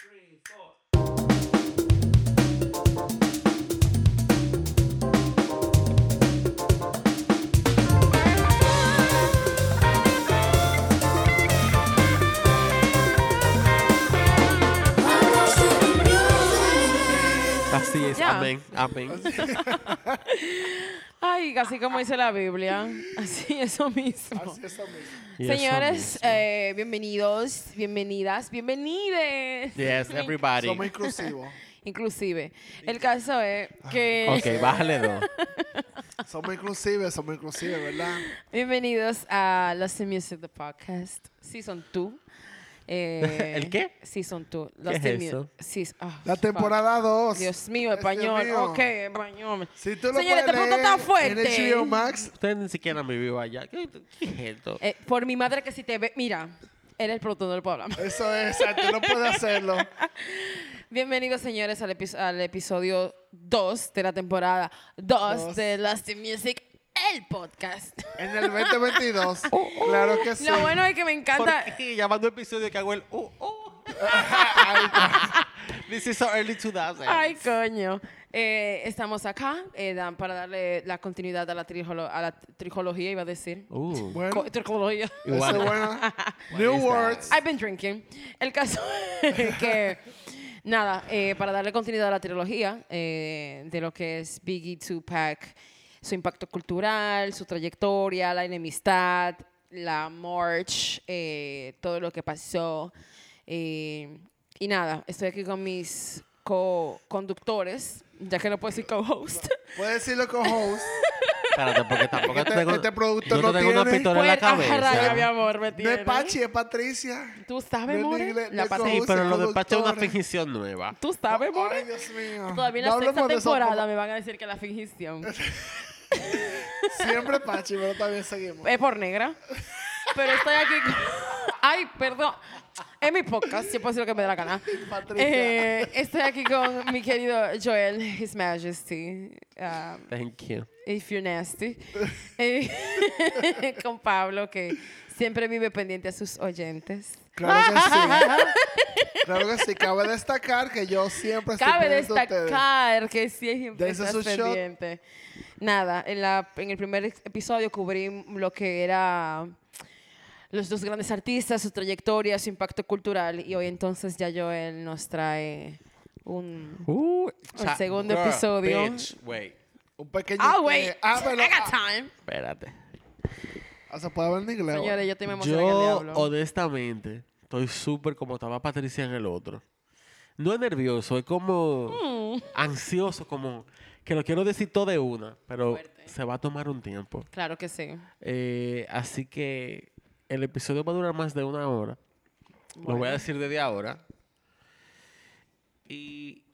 three, four. Así es, Ya. amén, amén. Ay, casi como dice la Biblia. Así, eso mismo. Así eso Señores, mismo. eh, bienvenidos, bienvenidas, bienvenides. Yes, everybody. Somos inclusivos. Inclusive. El caso es que... Ok, bájale dos. Somos inclusivos, somos inclusivos, ¿verdad? Bienvenidos a Lost in Music, the podcast. Season 2. Eh, ¿El qué? Season 2. ¿Qué Lost es eso? Seas- ah, La temporada 2. Dios mío, español. mío. Ok, español. Si tú lo Señores, puedes punto leer está fuerte. En HBO Max, Usted ni siquiera me vio allá. ¿Qué, qué es esto? Eh, por mi madre que si te ve... Mira, eres el productor del programa. eso es, exacto, no puede hacerlo. Bienvenidos, señores, al, epi- al episodio 2 de la temporada 2 Dos. de Lost in Music, el podcast. En el 2022, claro que sí. Lo bueno es que me encanta... ¿Por qué llamando episodio que hago el uh, uh? This is so early 2000. Ay, coño. Eh, estamos acá eh, dan- para darle la continuidad a la, trijolo- a la trijología, iba a decir. Uh, Bueno, trijología. New that? words. I've been drinking. El caso es que, nada, eh, para darle continuidad a la trilogía eh, de lo que es Biggie Tupac, su impacto cultural, su trayectoria, la enemistad, la march, eh, todo lo que pasó. eh, y nada, estoy aquí con mis co-conductores, ya que no puedo decir co-host. Puedes decirlo con host. Espérate, porque tampoco Este- te tengo, este producto no te tengo una tiene- pistola en la Pues, ah, raya, mi cabeza. amor, me No es Pachi, es Patricia. ¿Tú sabes, No, more? La pasé. Sí, pero lo de Pacha es una fingición nueva. ¿Tú sabes, more? Ay, Dios mío. Todavía en No la sexta de eso, temporada por- me van a decir que la fingición Siempre Pachi, pero también seguimos. es por negra. Pero estoy aquí con... Ay, perdón. Es mi podcast, yo puedo decir lo que me dé la gana. Eh, estoy aquí con mi querido Joel, His Majesty. um, Thank you. if you're nasty. Eh, con Pablo, que siempre vive pendiente a sus oyentes. Claro que sí. Claro que sí. Cabe destacar que yo siempre estoy Cabe pendiente de ustedes. destacar que siempre Dense estás su shot. pendiente. Nada, en, la, en el primer episodio cubrí lo que era los dos grandes artistas, su trayectoria, su impacto cultural. Y hoy entonces ya Joel nos trae un... Uh, El segundo girl, episodio. bitch, wait, Un pequeño. Ah, wait. eh, ah, pero, I got ah, time. espérate. ah, se puede ver en inglés. Señores, yo estoy me emocioné que el Yo, diablo. honestamente, estoy súper como estaba Patricia en el otro. No es nervioso, es como Mm. ansioso, como que lo quiero decir todo de una, pero Fuerte. se va a tomar un tiempo. Claro que sí. Eh, así que el episodio va a durar más de una hora. Lo voy a decir desde ahora. Y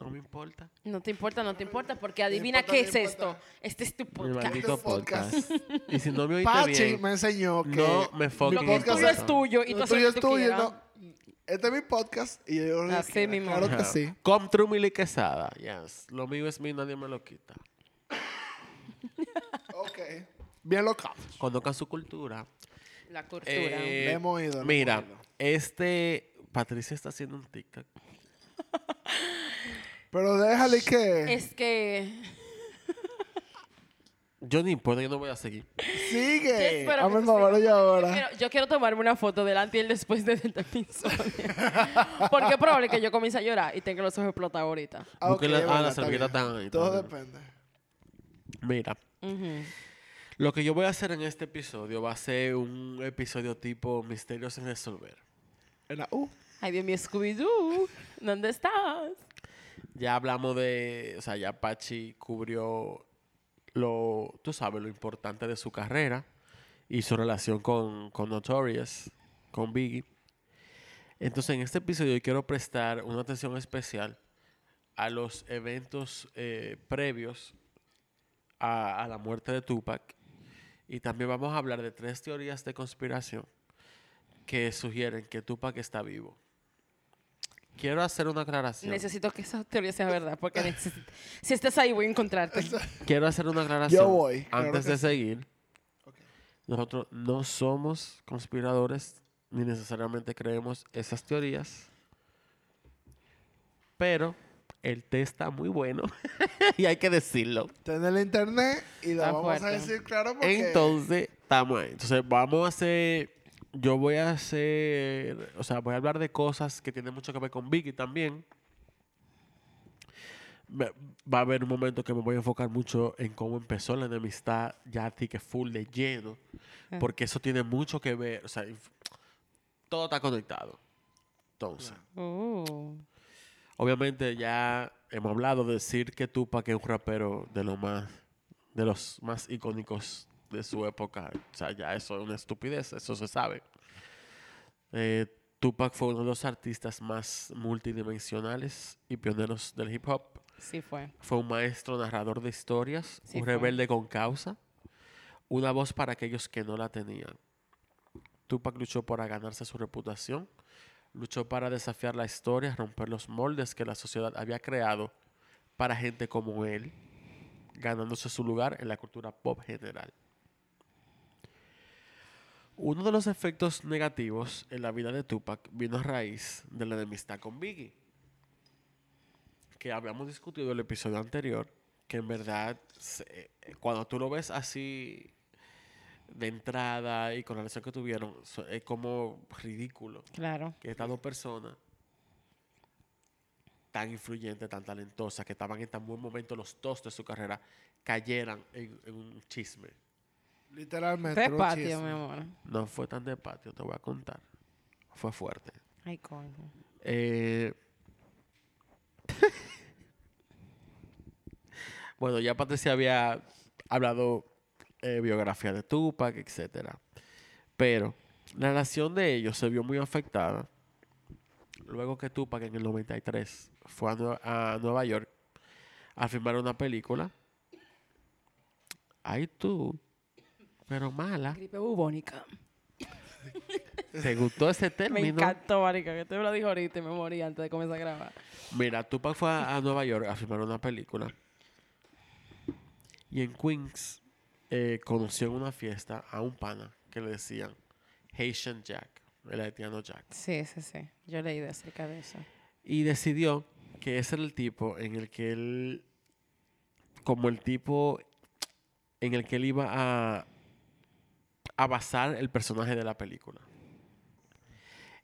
no me importa. No te importa, no te importa, porque adivina importa, qué es importa. esto. Este es tu Mi podcast. maldito podcast. podcast. y si no me oíste Pachi bien, me enseñó que. no me Lo fucking que es podcast tuyo es- tuyo y tú lo tuyo lo es que tuyo. No. Este es mi podcast y yo lo que Así quiera. mismo. Claro que sí. Come through Mili Quesada. Yes. Lo mío es mío, nadie me lo quita. Ok. Bien local. Conozcan su cultura. La cultura. Eh, hemos ido, Mira, hemos ido. este. Patricia está haciendo un TikTok. Pero déjale que. Es que. Yo ni importa, yo no voy a seguir. Sigue. que Hazme el favor yo Yo ahora. quiero, yo quiero tomarme una foto delante y el después de episodio. Porque es probable que yo comience a llorar y tenga los ojos explotados ahorita. Ah, ok, Busquen la- ah, las servilletas están ahí, Todo depende. Mira, lo que yo voy a hacer en este episodio va a ser un episodio tipo Misterios sin resolver. En la U. Ay, Dios mío, Scooby-Doo. ¿Dónde estás? Ya hablamos de, o sea, ya Pachi cubrió lo, tú sabes, lo importante de su carrera y su relación con, con Notorious, con Biggie. Entonces, en este episodio quiero prestar una atención especial a los eventos eh, previos a la muerte de Tupac. Y también vamos a hablar de tres teorías de conspiración que sugieren que Tupac está vivo. Quiero hacer una aclaración. Necesito que esa teoría sea verdad. Porque necesito- si estás ahí, voy a encontrarte. Quiero hacer una aclaración. Yo voy, Antes de seguir. Nosotros no somos conspiradores ni necesariamente creemos esas teorías. Pero el té está muy bueno y hay que decirlo. Está en el internet y lo Está vamos a fuerte. decir claro porque... Entonces, estamos ahí. Entonces, vamos a hacer. Yo voy a hacer. O sea, voy a hablar de cosas que tienen mucho que ver con Vicky también. Me- Va a haber un momento que me voy a enfocar mucho en cómo empezó la enemistad, ya así que full de lleno. Ah. Porque eso tiene mucho que ver. O sea, todo está conectado. Entonces, Uh, obviamente ya hemos hablado de decir que Tupac es un rapero de lo más de los más icónicos de su época. O sea, ya eso es una estupidez, eso se sabe. Eh, Tupac fue uno de los artistas más multidimensionales y pioneros del hip hop. sí fue. Fue un maestro narrador de historias, Sí un fue. rebelde con causa, una voz para aquellos que no la tenían. Tupac luchó para ganarse su reputación, luchó para desafiar la historia, romper los moldes que la sociedad había creado para gente como él, ganándose su lugar en la cultura pop general. Uno de los efectos negativos en la vida de Tupac vino a raíz de la enemistad con Biggie que habíamos discutido en el episodio anterior, que en verdad, se- eh, cuando tú lo ves así de entrada y con la relación que tuvieron, es como ridículo Claro. que estas dos personas tan influyentes, tan talentosas, que estaban en tan buen momento los dos de su carrera, cayeran en, en un chisme. Literalmente. Tres patios, mi amor. No fue tan de patio, te voy a contar. Fue fuerte. Ay, coño. Eh, bueno, ya Patricia había hablado eh, biografía de Tupac, etcétera. Pero la relación de ellos se vio muy afectada luego que Tupac en el 93 fue a, Nue- a Nueva York a filmar una película. Ay tú, pero mala. Gripe bubónica. ¿Te gustó ese Me término? encantó, marica, que te lo dijo ahorita y me morí antes de comenzar a grabar. Mira, Tupac fue a, a Nueva York a filmar una película. Y en Queens eh, conoció en una fiesta a un pana que le decían Haitian Jack, el haitiano Jack. Sí, sí, sí. Yo leí de acerca de eso. Y decidió que ese era el tipo en el que él, como el tipo en el que él iba a, a basar el personaje de la película.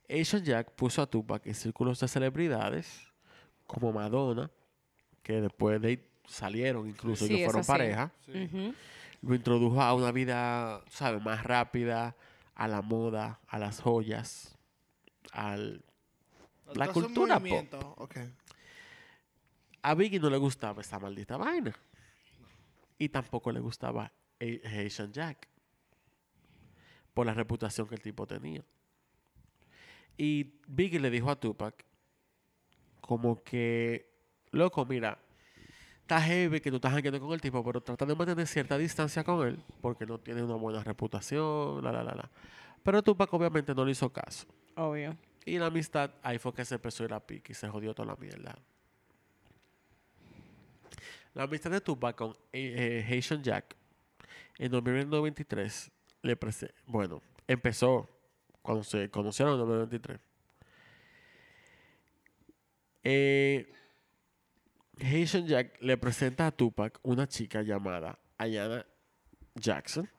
Asian Jack puso a Tupac en círculos de celebridades como Madonna, que después de ahí salieron incluso, Sí, que fueron sí. pareja. Lo introdujo a una vida, ¿sabes? Más rápida, a la moda, a las joyas, al La Entonces, cultura pop. A Biggie no le gustaba esa maldita vaina. Y tampoco le gustaba A- Haitian Jack. Por la reputación que el tipo tenía. Y Biggie le dijo a Tupac, como que, loco, mira, está heavy que tú estás jangueando con el tipo, pero trata de mantener cierta distancia con él, porque no tiene una buena reputación, la, la, la, la. Pero Tupac obviamente no le hizo caso. Obvio. Y la amistad, ahí fue que se empezó a ir a pique y se jodió toda la mierda. La amistad de Tupac con eh, eh, Haitian Jack en noviembre del 93, le bueno, empezó cuando se conocieron en 1993. Eh, Haitian Jack le presenta a Tupac una chica llamada Ayana Jackson.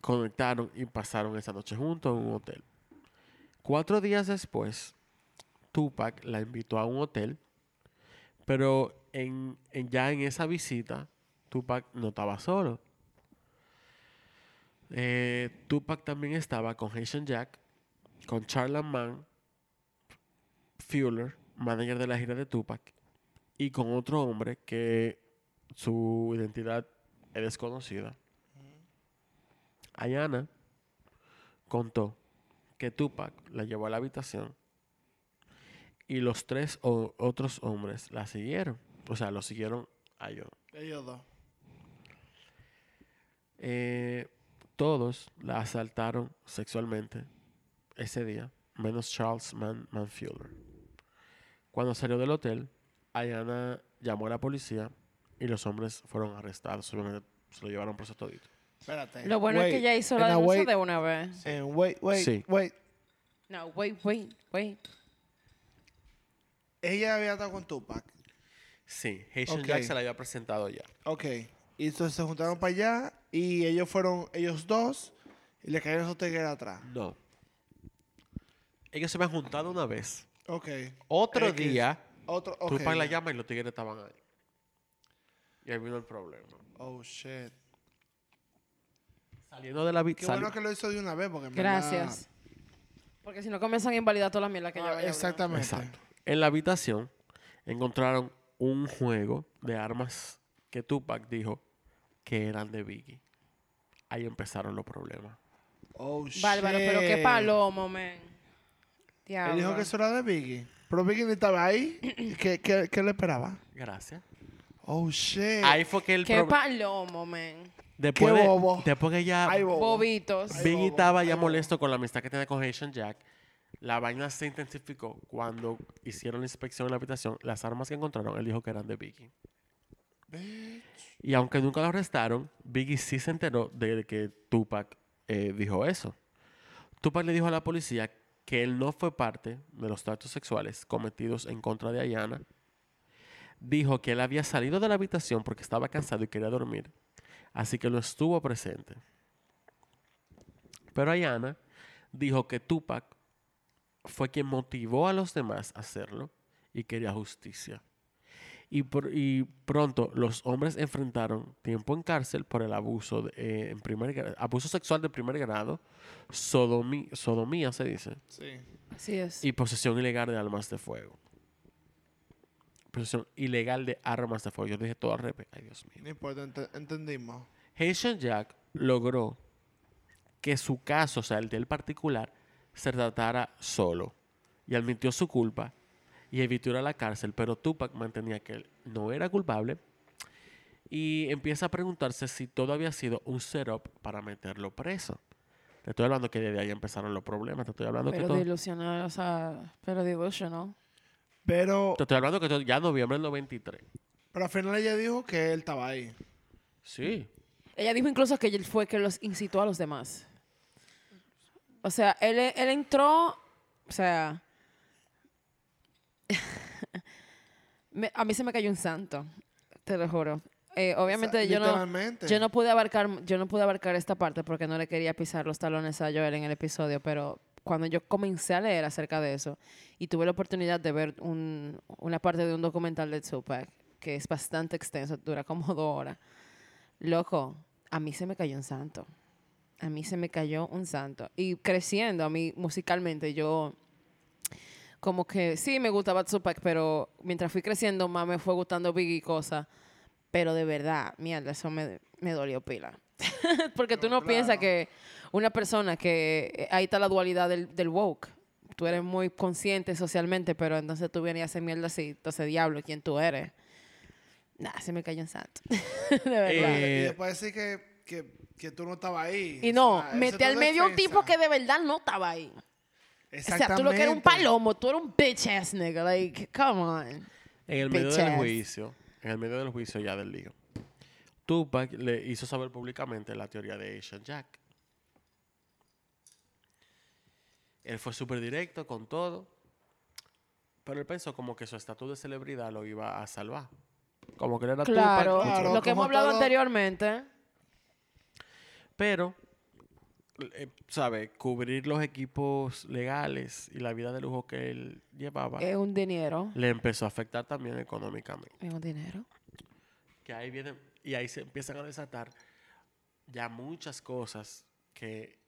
Conectaron y pasaron esa noche juntos en un hotel. Cuatro días después, Tupac la invitó a un hotel, pero en, en- ya en esa visita, Tupac no estaba solo. Eh, Tupac también estaba con Haitian Jack, con Charlie Mann, Fuller, manager de la gira de Tupac, y con otro hombre que su identidad es desconocida. Ayana contó que Tupac la llevó a la habitación y los tres o- otros hombres la siguieron. O sea, lo siguieron a ellos. Ellos dos. Eh, todos la asaltaron sexualmente ese día, menos Charles Man Manfuller. Cuando salió del hotel, Ayana llamó a la policía y los hombres fueron arrestados. Obviamente se lo llevaron preso todito. Espérate. Lo bueno es que ella hizo la denuncia wait, de una vez. and wait, wait, Sí. wait. No, wait, wait, wait. ella había estado con Tupac. Sí, Haitian Ok. Jack se la había presentado ya. Ok. Y entonces se juntaron para allá y ellos fueron, ellos dos, y le cayeron esos tigres atrás. No. Ellos se habían juntado una vez. Ok. Otro X. día, Otro, ok. Tupac la llama y los tigres estaban ahí. Y ahí vino el problema. Oh, shit. Saliendo de la Qué habitación. bueno que lo hizo de una vez porque en verdad- Gracias. Porque si no comienzan a invalidar toda la mierda que Ah, ya exactamente. Exacto. En la habitación encontraron un juego de armas que Tupac dijo que eran de Biggie. Ahí empezaron los problemas. Oh, shit. Bárbaro, pero qué palomo, man. Él Diablo. dijo que eso era de Biggie. Pero Biggie ni estaba ahí. ¿Qué, qué, qué le esperaba? Gracias. Oh, shit. Ahí fue que el Qué palomo, man. después, Qué de- bobo. después que ya Ay, bobo. Bobitos. Ay, Biggie bobo, estaba ya molesto con la amistad que tenía con Haitian Jack. La vaina se intensificó cuando hicieron la inspección en la habitación. Las armas que encontraron, él dijo que eran de Biggie. Y aunque nunca lo arrestaron, Biggie sí se enteró de que Tupac eh, dijo eso. Tupac le dijo a la policía que él no fue parte de los tratos sexuales cometidos en contra de Ayana. Dijo que él había salido de la habitación porque estaba cansado y quería dormir. Así que no estuvo presente. Pero Ayana dijo que Tupac fue quien motivó a los demás a hacerlo y quería justicia. Y, por- y pronto los hombres enfrentaron tiempo en cárcel por el abuso, de- eh, en primer, abuso sexual de primer grado, sodomí- sodomía se dice, Sí. Así es. y posesión ilegal de armas de fuego. Posesión ilegal de armas de fuego. Yo dije todo al revés. Ay, Dios mío. No importa, ent- entendimos. Haitian Jack logró que su caso, o sea, el del particular, se tratara solo y admitió su culpa y evitó ir a la cárcel, pero Tupac mantenía que él no era culpable y empieza a preguntarse si todo había sido un setup para meterlo preso. Te estoy hablando que desde ahí empezaron los problemas, te estoy hablando que Pero todo, delusional, o sea, pero delusional. Pero, te estoy hablando que todo- ya en noviembre del 93. pero al final ella dijo que él estaba ahí. Sí. Ella dijo incluso que él fue que los incitó a los demás. O sea, él, él entró, o sea, me- a mí se me cayó un santo, te lo juro. Eh, obviamente O sea, yo no, yo no pude abarcar, yo no pude abarcar esta parte porque no le quería pisar los talones a Joel en el episodio, pero cuando yo comencé a leer acerca de eso y tuve la oportunidad de ver un- una parte de un documental de Tupac que es bastante extenso, dura como dos horas. Loco, a mí se me cayó un santo. A mí se me cayó un santo. Y creciendo, a mí musicalmente, yo como que sí me gustaba Tupac, pero mientras fui creciendo más me fue gustando Biggie y cosas. Pero de verdad, mierda, eso me, me dolió pila. Porque tú no No, piensas que una persona que eh, ahí está la dualidad del, del woke. Tú eres muy consciente socialmente, pero entonces tú vienes y haces mierda así. Entonces, diablo, ¿quién tú eres? Nah, se me cayó un santo. de verdad. Eh, y después decir que, que, que tú no estabas ahí. y O no, sea, es al medio un tipo que de verdad no estaba ahí. O sea, tú lo que eres un Exactamente. palomo, tú eres un bitch ass nigga. Like, come on. En el medio del juicio, en el medio del juicio ya del lío, Tupac le hizo saber públicamente la teoría de Asian Jack. Él fue súper directo con todo, pero él pensó como que su estatus de celebridad lo iba a salvar. Como que él era Claro, Tupac. Claro, lo que hemos hablado todo- anteriormente. Pero, eh, ¿sabe? Cubrir los equipos legales y la vida de lujo que él llevaba Es un dinero. le empezó a afectar también económicamente. Es un dinero. que ahí vienen y ahí se empiezan a desatar ya muchas cosas que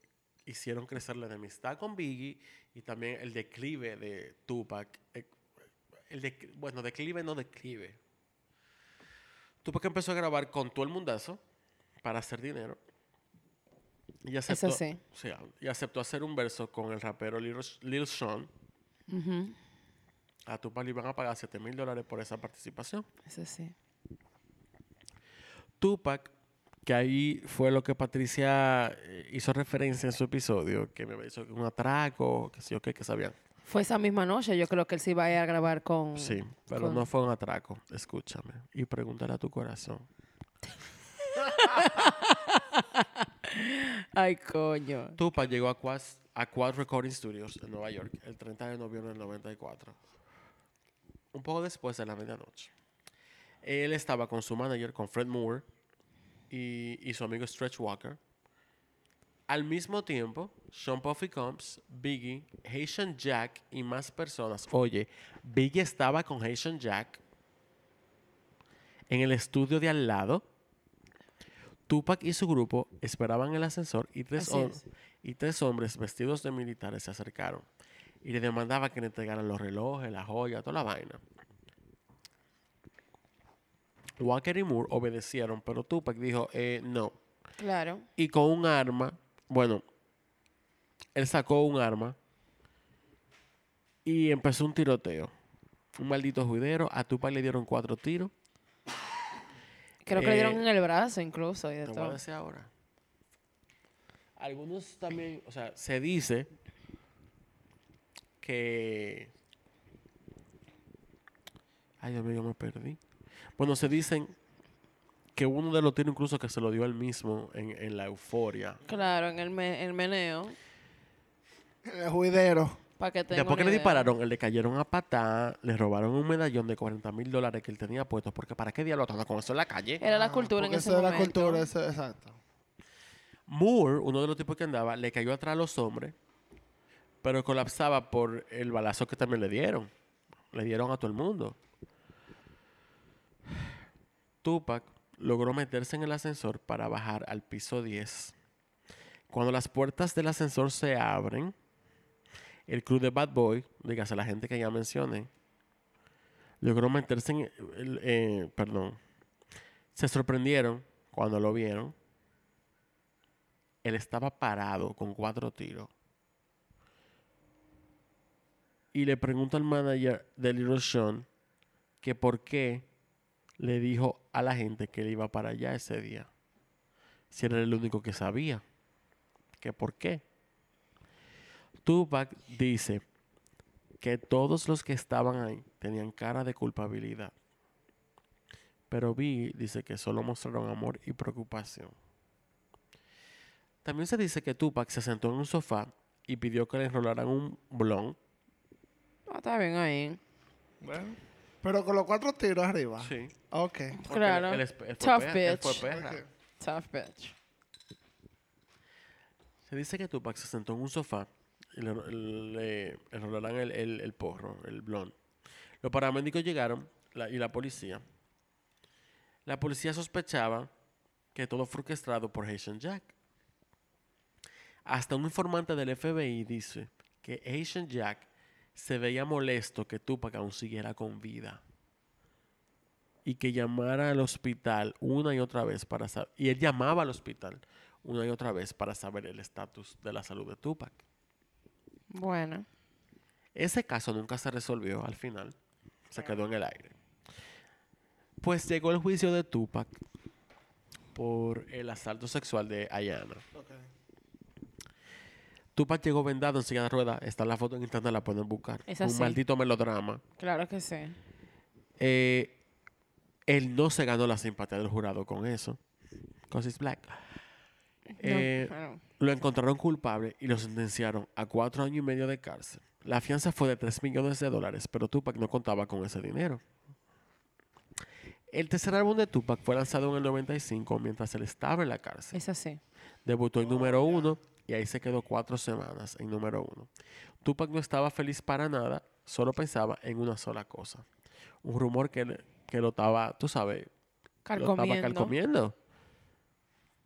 hicieron crecer la enemistad con Biggie y también el declive de Tupac. eh, El dec- bueno, declive no declive. Tupac empezó a grabar con todo el mundazo para hacer dinero. Y aceptó, sí. sí, y aceptó hacer un verso con el rapero Lil, Lil Sean. A Tupac le iban a pagar 7 mil dólares por esa participación. Eso sí. Tupac, que ahí fue lo que Patricia eh, hizo referencia en su episodio, que me que un atraco, que sí o qué, que sabían. Fue esa misma noche, yo creo que él se iba a ir a grabar con... Sí, pero con- no fue un atraco, escúchame. Y pregúntale a tu corazón. Ay, coño. Tupac llegó a Quad, a Quad Recording Studios en Nueva York el 30 de noviembre del 94. un poco después de la medianoche. Él estaba con su manager, con Fred Moore y, y su amigo Stretch Walker. Al mismo tiempo, Sean Puffy Combs, Biggie, Haitian Jack y más personas. Oye, Biggie estaba con Haitian Jack en el estudio de al lado. Tupac y su grupo esperaban el ascensor y tres, y hombres vestidos de militares se acercaron y le demandaban que le entregaran los relojes, la joya, toda la vaina. Walker y Moore obedecieron, pero Tupac dijo, eh, no. Claro. Y con un arma, bueno, él sacó un arma y empezó un tiroteo. Un maldito juidero, a Tupac le dieron cuatro tiros. Creo que le dieron Eh, en el brazo incluso y de Te voy a todo. decir ahora. Algunos también, o sea, se dice que. Ay, Dios mío, me perdí. Bueno, se dicen que uno de los tiros incluso que se lo dio él mismo en, en la euforia. Claro, en el, me- el meneo. El juidero. Para que tenga Después que le idea. dispararon, le cayeron a patá, le robaron un medallón de 40 mil dólares que él tenía puesto, porque ¿para qué diablo anda con eso en la calle? Era la Ah, cultura en ese momento. la cultura, exacto. Moore, uno de los tipos que andaba, le cayó atrás a los hombres, pero colapsaba por el balazo que también le dieron. Le dieron a todo el mundo. Tupac logró meterse en el ascensor para bajar al piso 10. Cuando las puertas del ascensor se abren, el crew de Bad Boy, dígase la gente que ya mencioné, logró meterse en eh, perdón, se sorprendieron cuando lo vieron él estaba parado con cuatro tiros. Y le pregunta al manager de Little Sean que por qué le dijo a la gente que él iba para allá ese día. Si era el único que sabía. Que por qué. Tupac dice que todos los que estaban ahí tenían cara de culpabilidad. Pero Biggie dice que solo mostraron amor y preocupación. También se dice que Tupac se sentó en un sofá y pidió que le enrolaran un blon. Ah, está bien ahí. Bueno. Pero con los cuatro tiros arriba. Sí. Ok. Claro. Él, él Tough perra- bitch. perra. Tough bitch. Se dice que Tupac se sentó en un sofá le, le enrolaran el, el- el porro, el blon. Los paramédicos llegaron la- y la policía. La policía sospechaba que todo fue orquestado por Haitian Jack. Hasta un informante del FBI dice que Haitian Jack se veía molesto que Tupac aún siguiera con vida. Y que llamara al hospital una y otra vez para saber. Y él llamaba al hospital una y otra vez para saber el estatus de la salud de Tupac. Bueno. Ese caso nunca se resolvió al final. Se quedó en el aire. Pues llegó el juicio de Tupac por el asalto sexual de Ayana. Tupac llegó vendado en silla de ruedas. Está la foto en internet, la pueden buscar. Es Un maldito melodrama. Claro que sí. Eh, él no se ganó la simpatía del jurado con eso. Because he's black. Eh. Lo encontraron culpable y lo sentenciaron a cuatro años y medio de cárcel. La fianza fue de 3 millones de dólares, pero Tupac no contaba con ese dinero. El tercer álbum de Tupac fue lanzado en el 95 mientras él estaba en la cárcel. Es así. Debutó en número uno y ahí se quedó cuatro semanas en número uno. Tupac no estaba feliz para nada, solo pensaba en una sola cosa. Un rumor que, que lo estaba, tú sabes, lo estaba Carcomiendo.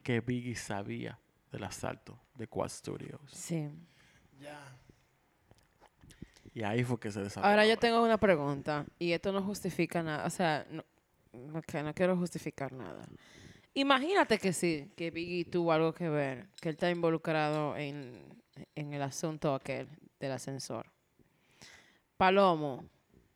Que Biggie sabía del asalto de Quad Studios. Sí. Ya. Y ahí fue que se desarrolló. Ahora yo tengo una pregunta y esto no justifica nada, o sea, no, ok, no quiero justificar nada. Imagínate que sí, que Biggie tuvo algo que ver, que él está involucrado en, en el asunto aquel del ascensor. Palomo,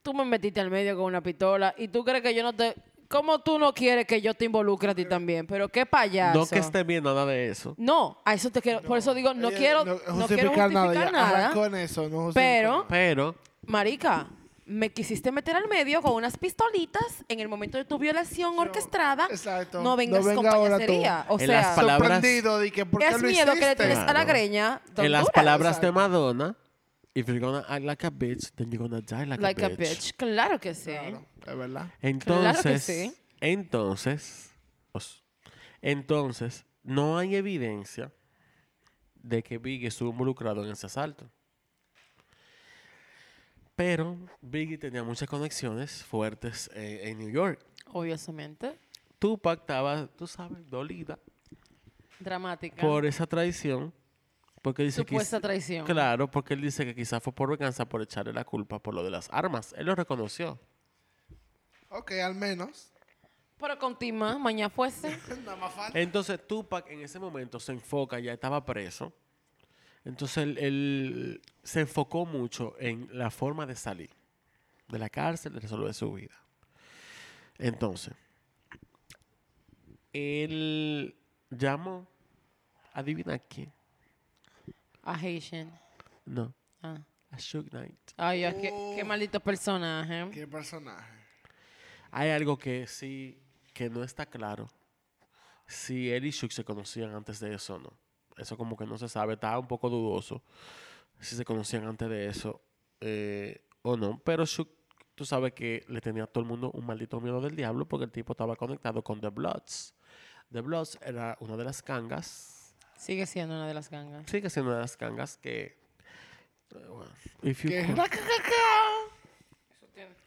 tú me metiste al medio con una pistola y tú crees que yo no te... ¿Cómo tú no quieres que yo te involucre a ti también? Pero qué payaso. No que esté bien nada de eso. No, a eso te quiero... por eso digo, no Ella quiero, no no quiero justificar nada, justificar nada. en eso, no justificó pero- nada. Pero Marica, me quisiste meter al medio con unas pistolitas en el momento de tu violación orquestada. Exacto. No vengas con venga tú. payasería. O En sea, las palabras- Sorprendido de que por qué es lo miedo que le hiciste. tienes a la greña. en las palabras de Exacto. Madonna, if you're gonna act like a bitch, then you're gonna die like, Like a a bitch. bitch. Claro que sí. Claro, es verdad. Entonces, sí. entonces, entonces, no hay evidencia de que Biggie estuvo involucrado en ese asalto. Pero Biggie tenía muchas conexiones fuertes eh, en New York. Obviamente. Tupac estaba, tú sabes, dolida Dramática. por esa traición. Porque dice que Supuesta traición. Claro, porque él dice que quizás fue por venganza por echarle la culpa por lo de las armas. Él lo reconoció. Ok, al menos. Pero continúa, mañana fuese. Nada más falta. Entonces Tupac en ese momento se enfoca, ya estaba preso. Entonces él, él se enfocó mucho en la forma de salir de la cárcel, de resolver su vida. Entonces, él llamó, adivina quién. A Haitian. No, Ah. a Suge Knight. Ay, ya, qué, qué maldito personaje. ¿Qué personaje? Hay algo que sí, que no está claro. Si él y Shook se conocían antes de eso o no. Eso como que no se sabe. Está un poco dudoso si se conocían antes de eso eh, o no. Pero Shook, tú sabes que le tenía a todo el mundo un maldito miedo del diablo porque el tipo estaba conectado con The Bloods. The Bloods era una de las gangas. Sigue siendo una de las gangas. Sigue siendo una de las gangas que... bueno, if you ¿Qué? could-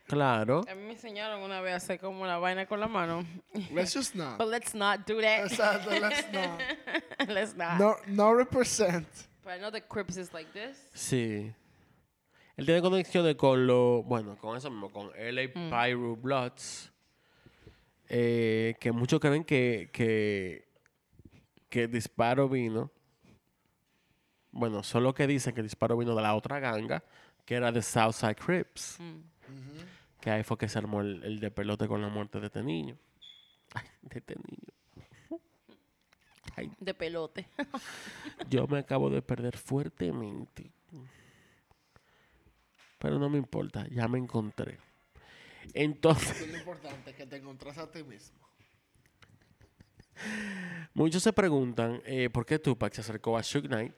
claro. A mí me enseñaron una vez a hacer como la vaina con la mano. Let's just not. But let's not do that. Exacto, let's not. let's not. No, no represent. But I know the Crips is like this. Sí. Él tiene conexiones con lo, bueno, con eso mismo, con LA Mm. Pyro Bloods. eh, que muchos creen que, que, que el disparo vino. Bueno, solo que dicen que el disparo vino de la otra ganga, que era de Southside Crips. Mm. Que ahí fue que se armó el, el de pelote con la muerte de este niño. Ay, de este niño. Ay, De pelote. yo me acabo de perder fuertemente. Pero no me importa, ya me encontré. Entonces, Es lo importante que te encontrás a ti mismo. Muchos se preguntan eh, por qué Tupac se acercó a Suge Knight.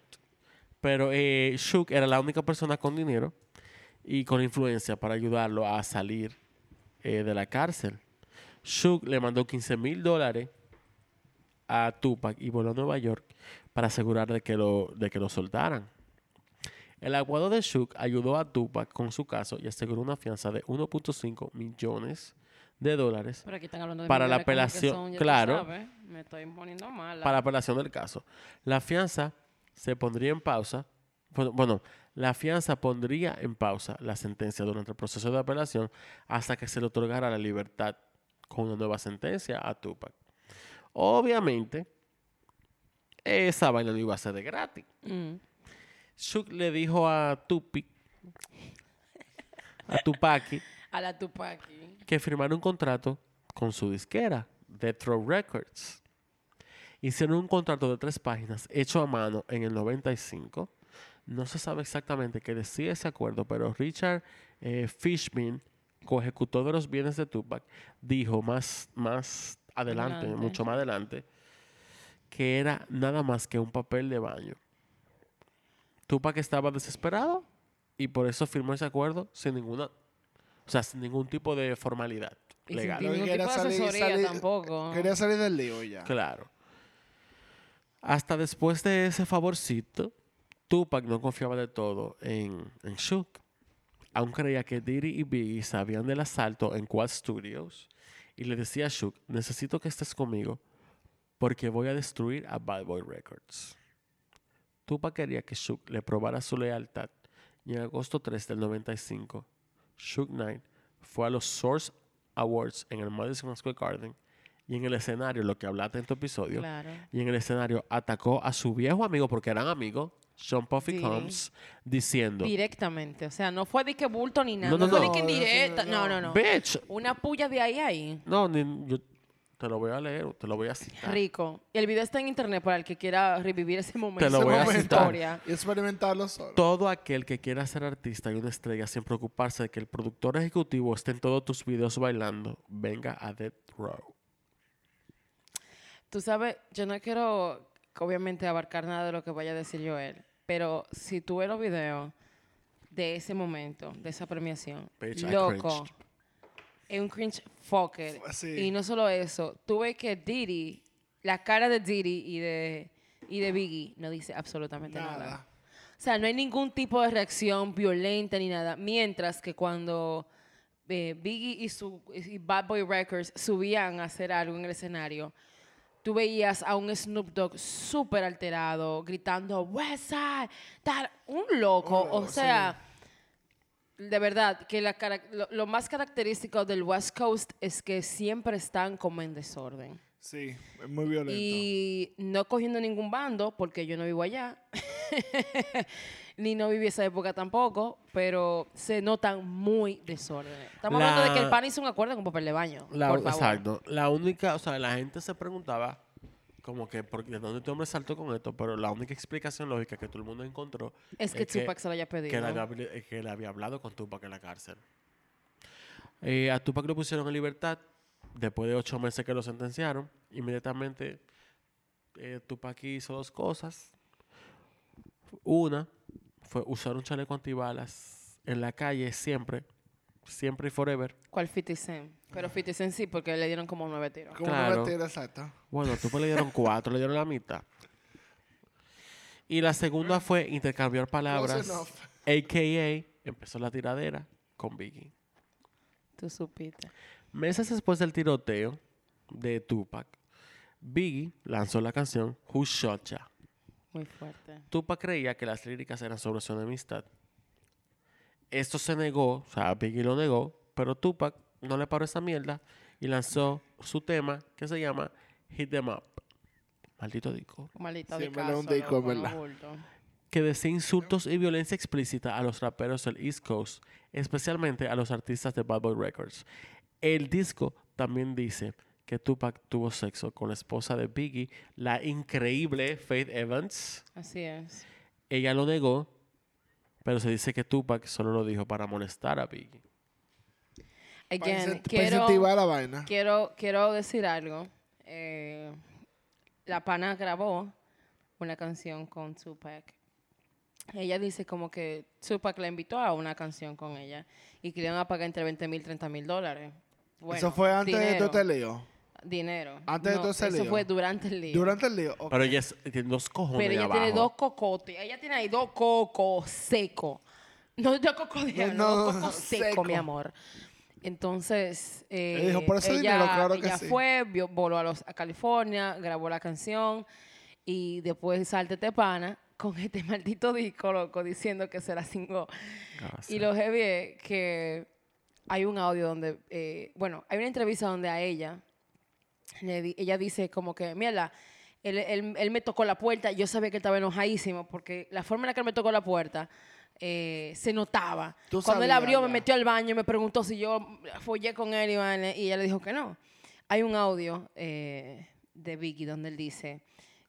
Pero eh, Suge era la única persona con dinero y con influencia para ayudarlo a salir eh, de la cárcel. Suge le mandó 15 mil dólares a Tupac y voló a Nueva York para asegurar de que lo, de que lo soltaran. El abogado de Suge ayudó a Tupac con su caso y aseguró una fianza de 1.5 millones de dólares Pero aquí están hablando de Para la apelación, son, claro. sabes, Me estoy poniendo mala. para la apelación del caso. La fianza se pondría en pausa. Bueno, la fianza pondría en pausa la sentencia durante el proceso de apelación hasta que se le otorgara la libertad con una nueva sentencia a Tupac. Obviamente, esa vaina no iba a ser de gratis. Mm. Shook le dijo a Tupi, a Tupaki, A la Tupaki. que firmaron un contrato con su disquera, Death Row Records. Hicieron un contrato de tres páginas hecho a mano en el 95. No se sabe exactamente qué decía ese acuerdo, pero Richard eh, Fishman, coejecutor de los bienes de Tupac, dijo más, más adelante, Adelante. mucho más adelante, que era nada más que un papel de baño. Tupac estaba desesperado y por eso firmó ese acuerdo sin ninguna, o sea, sin ningún tipo de formalidad Y sin legal. ti- ningún Quería tipo de asesoría tampoco. Quería salir del lío ya. Claro. Hasta después de ese favorcito, Tupac no confiaba de todo en, en Shook. Aún creía que Diddy y Biggie sabían del asalto en Quad Studios y le decía a Shook, necesito que estés conmigo porque voy a destruir a Bad Boy Records. Tupac quería que Shook le probara su lealtad y en agosto 3 del 95, Shook Knight fue a los Source Awards en el Madison Square Garden y en el escenario, lo que hablaste en tu episodio, Claro. y en el escenario atacó a su viejo amigo, porque eran amigos, Sean Puffy Sí. Combs, diciendo, Directamente. O sea, no fue de que bulto ni nada. No, No, no, fue no. de que No, no, No, bitch, Una puya de ahí ahí. no, ni- yo te lo voy a leer, te lo voy a citar. Rico. El video está en internet para el que quiera revivir ese momento. Te lo voy a citar. historia. Y experimentarlo solo. Todo aquel que quiera ser artista y una estrella sin preocuparse de que el productor ejecutivo esté en todos tus videos bailando, venga a Death Row. Tú sabes, yo no quiero, obviamente, abarcar nada de lo que vaya a decir Joel, pero si tú ves los videos, de ese momento, de esa premiación. Bitch, Loco. Es un cringe fucker. Sí. Y no solo eso, tuve que Diddy, la cara de Diddy y de, y de Biggie no dice absolutamente nada. Nada. O sea, no hay ningún tipo de reacción violenta ni nada. Mientras que cuando eh, Biggie y, su, y Bad Boy Records subían a hacer algo en el escenario, tú veías a un Snoop Dogg súper alterado, gritando, Westside, tal, un loco. Un loco, o sea, de verdad, que la, lo, lo más característico del West Coast es que siempre están como en desorden. Sí, es muy violento. Y no cogiendo ningún bando, porque yo no vivo allá, ni no viví esa época tampoco, pero se notan muy desórdenes. Estamos La- hablando de que el pan hizo un acuerdo con papel de baño. La- por favor. exacto. La única, o sea, la gente se preguntaba como que de dónde este hombre saltó con esto, pero la única explicación lógica que todo el mundo encontró Es que Tupac se lo haya pedido. que, había, habl- eh, que había hablado con Tupac en la cárcel. Eh, a Tupac lo pusieron en libertad después de ocho meses que lo sentenciaron. Inmediatamente eh, Tupac hizo dos cosas. Una fue usar un chaleco antibalas en la calle siempre, siempre y forever. ¿Cuál 50 Cent? Pero 50 Cent sí, porque le dieron como nueve tiros. Como claro. una mentira exacta. Bueno, a Tupac le dieron cuatro, le dieron la mitad. Y la segunda fue intercambiar palabras, enough. a.k.a. empezó la tiradera con Biggie. Tú supiste. Meses después del tiroteo de Tupac, Biggie lanzó la canción Who Shot Ya. Muy fuerte. Tupac creía que las líricas eran sobre su enemistad. Esto se negó, o sea, Biggie lo negó, pero Tupac no le paró esa mierda y lanzó su tema que se llama Hit Them Up. Maldito disco. Sí, verdad. bulto. que decía insultos y violencia explícita a los raperos del East Coast, especialmente a los artistas de Bad Boy Records. El disco también dice que Tupac tuvo sexo con la esposa de Biggie, la increíble Faith Evans. Así es. Ella lo negó, pero se dice que Tupac solo lo dijo para molestar a Biggie. Again, quiero, la vaina. quiero, quiero decir algo. Eh, la pana grabó una canción con Tupac. Ella dice como que Tupac la invitó a una canción con ella y que le iban a pagar entre 20 mil y 30 mil dólares. Bueno, Eso fue antes de dinero, todo este lío. Dinero. Antes de No, todo ese Eso lío. fue durante el lío. Durante el lío. ok. Pero ella es- tiene dos cojones Pero ella abajo. tiene dos cocotes. Ella tiene ahí dos cocos secos. No dos cocos de No, no, dos no, cocos seco. secos, mi amor. Entonces, eh, Ella dijo, "Por ese ella, dinero, claro que ella sí". fue, vio- voló a, los, a California, grabó la canción y después salte pana con este maldito disco, loco, diciendo que se la cingó. Ah, Y lo heavy es que hay un audio donde, eh, bueno, hay una entrevista donde a ella, le ella dice como que, mira, él, él- él me tocó la puerta, yo sabía que él estaba enojadísimo porque la forma en la que él me tocó la puerta eh, se notaba. Tú Cuando él sabías abrió, me ya. metió al baño y me preguntó si yo follé con él y, y ella le dijo que no. Hay un audio eh, de Vicky donde él dice,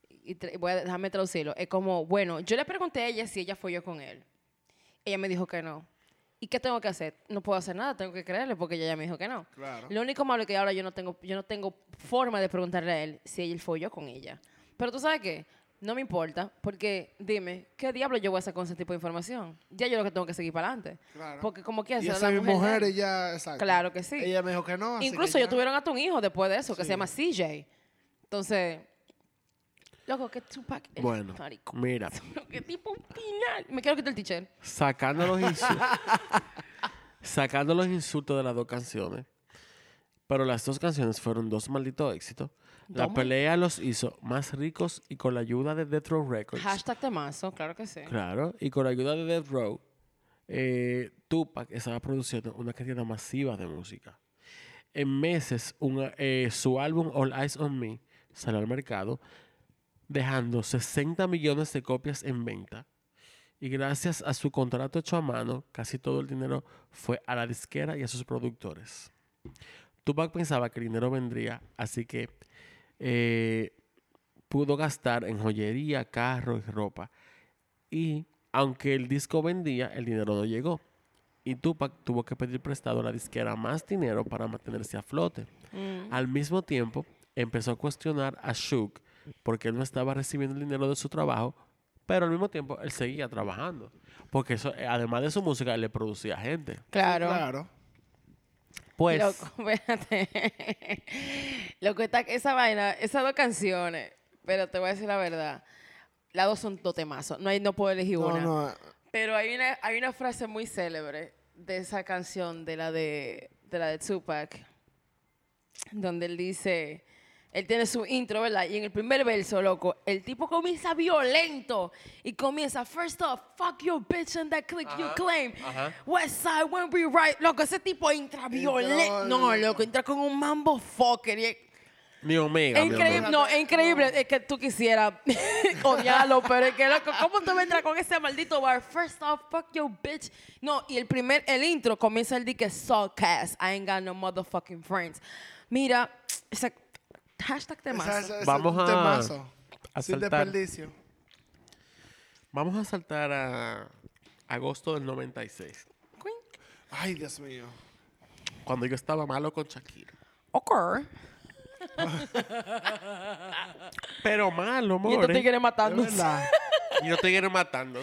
y voy a dejarme traducirlo, es como, bueno, yo le pregunté a ella si ella folló con él. Ella me dijo que no. ¿Y qué tengo que hacer? No puedo hacer nada, tengo que creerle porque ella ya me dijo que no. Claro. Lo único malo es que ahora yo no tengo, yo no tengo forma de preguntarle a él si él folló con ella. Pero tú sabes qué, no me importa, porque dime, ¿qué diablo yo voy a hacer con ese tipo de información? Ya yo lo que tengo que seguir para adelante. Claro. Porque como que hacer esa la mi mujer, mujer, de ella, exacto. Claro que sí. Ella me dijo que no. Incluso ellos ya. tuvieron hasta un hijo después de eso, que Sí. se llama CJ. Entonces, loco, que Tupac es Bueno, mira, Qué tipo final. Me quiero quitar el teacher. sacando los insultos, sacando los insultos de las dos canciones, pero las dos canciones fueron dos malditos éxitos. La Dos pelea los hizo más ricos y con la ayuda de Death Row Records. Hashtag temazo, claro que sí. Claro, y con la ayuda de Death Row, eh, Tupac estaba produciendo una cantidad masiva de música. En meses, una- eh, su álbum All Eyes on Me salió al mercado, dejando 60 millones de copias en venta. Y gracias a su contrato hecho a mano, casi todo el dinero fue a la disquera y a sus productores. Tupac pensaba que el dinero vendría, así que eh, pudo gastar en joyería, carro y ropa. Y aunque el disco vendía, el dinero no llegó. Y Tupac tuvo que pedir prestado a la disquera más dinero para mantenerse a flote. Mm. Al mismo tiempo, empezó a cuestionar a Shook porque él no estaba recibiendo el dinero de su trabajo Pero al mismo tiempo, él seguía trabajando. Porque eso, eh, además de su música, él le producía gente. Claro. Claro. Pues, Loco, espérate. Loco, está, esa vaina, esas dos canciones, pero te voy a decir la verdad. Las dos son dos temazos. No, hay, no puedo elegir No, una. no. Pero hay una, hay una frase muy célebre de esa canción, de la de, de la de Tupac, donde él dice, él tiene su intro, ¿verdad? Y en el primer verso, loco, el tipo comienza violento y comienza, first off, fuck your bitch and that click you Ajá, claim. ajá. West side when we right. Loco, ese tipo entra violento. No, loco, entra con un mambo fucker. Y es- mi omega. mi increíble, amor. no, es increíble. Es que tú quisieras odiarlo, pero es que, loco, ¿cómo tú entras con ese maldito bar? First off, fuck your bitch. No, y el primer, el intro comienza el dique Sawcast. I ain't got no motherfucking friends. Mira, ese hashtag temazo. esa- Vamos es un a- temazo. a Sin saltar. desperdicio. Vamos a saltar a agosto del 96. Ay, Dios mío. Cuando yo estaba malo con Shakira. Ok. Pero malo, Y amor. estos tigres verdad. Y yo te matando.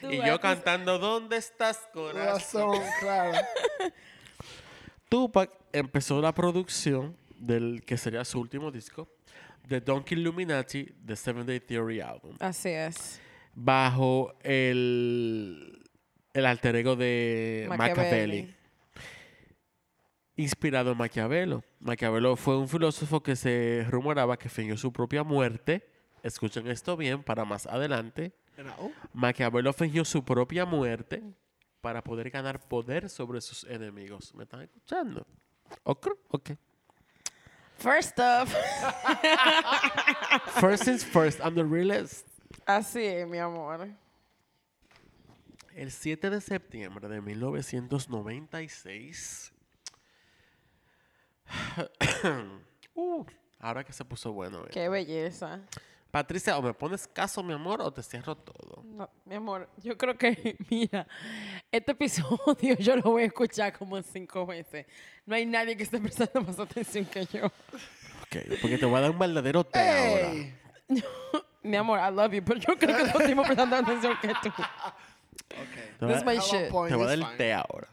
tú Y yo cantando, ¿dónde estás, corazón? Razón, claro. Tupac empezó la producción del que sería su último disco, The Donkey Illuminati, The Seven Day Theory Album, Así es. bajo el, el alter ego de Machiavelli. Inspirado en Maquiavelo. Maquiavelo fue un filósofo que se rumoraba que fingió su propia muerte. Escuchen esto bien para más adelante. Maquiavelo fingió su propia muerte para poder ganar poder sobre sus enemigos. ¿Me están escuchando? Ok. ok. First off. First things first, I'm the realist. Así es, mi amor. El 7 de septiembre de 1996. Uh, ahora que se puso bueno. Qué belleza. Patricia, o me pones caso, mi amor, o te cierro todo. No, mi amor, yo creo que, mira, este episodio yo lo voy a escuchar como cinco veces. No hay nadie que esté prestando más atención que yo. Ok, porque te voy a dar un verdadero té ahora. Mi amor, I love you, pero yo creo que no estamos prestando atención que tú. Okay. Te voy This a- my shit. point, Te voy a dar el té ahora.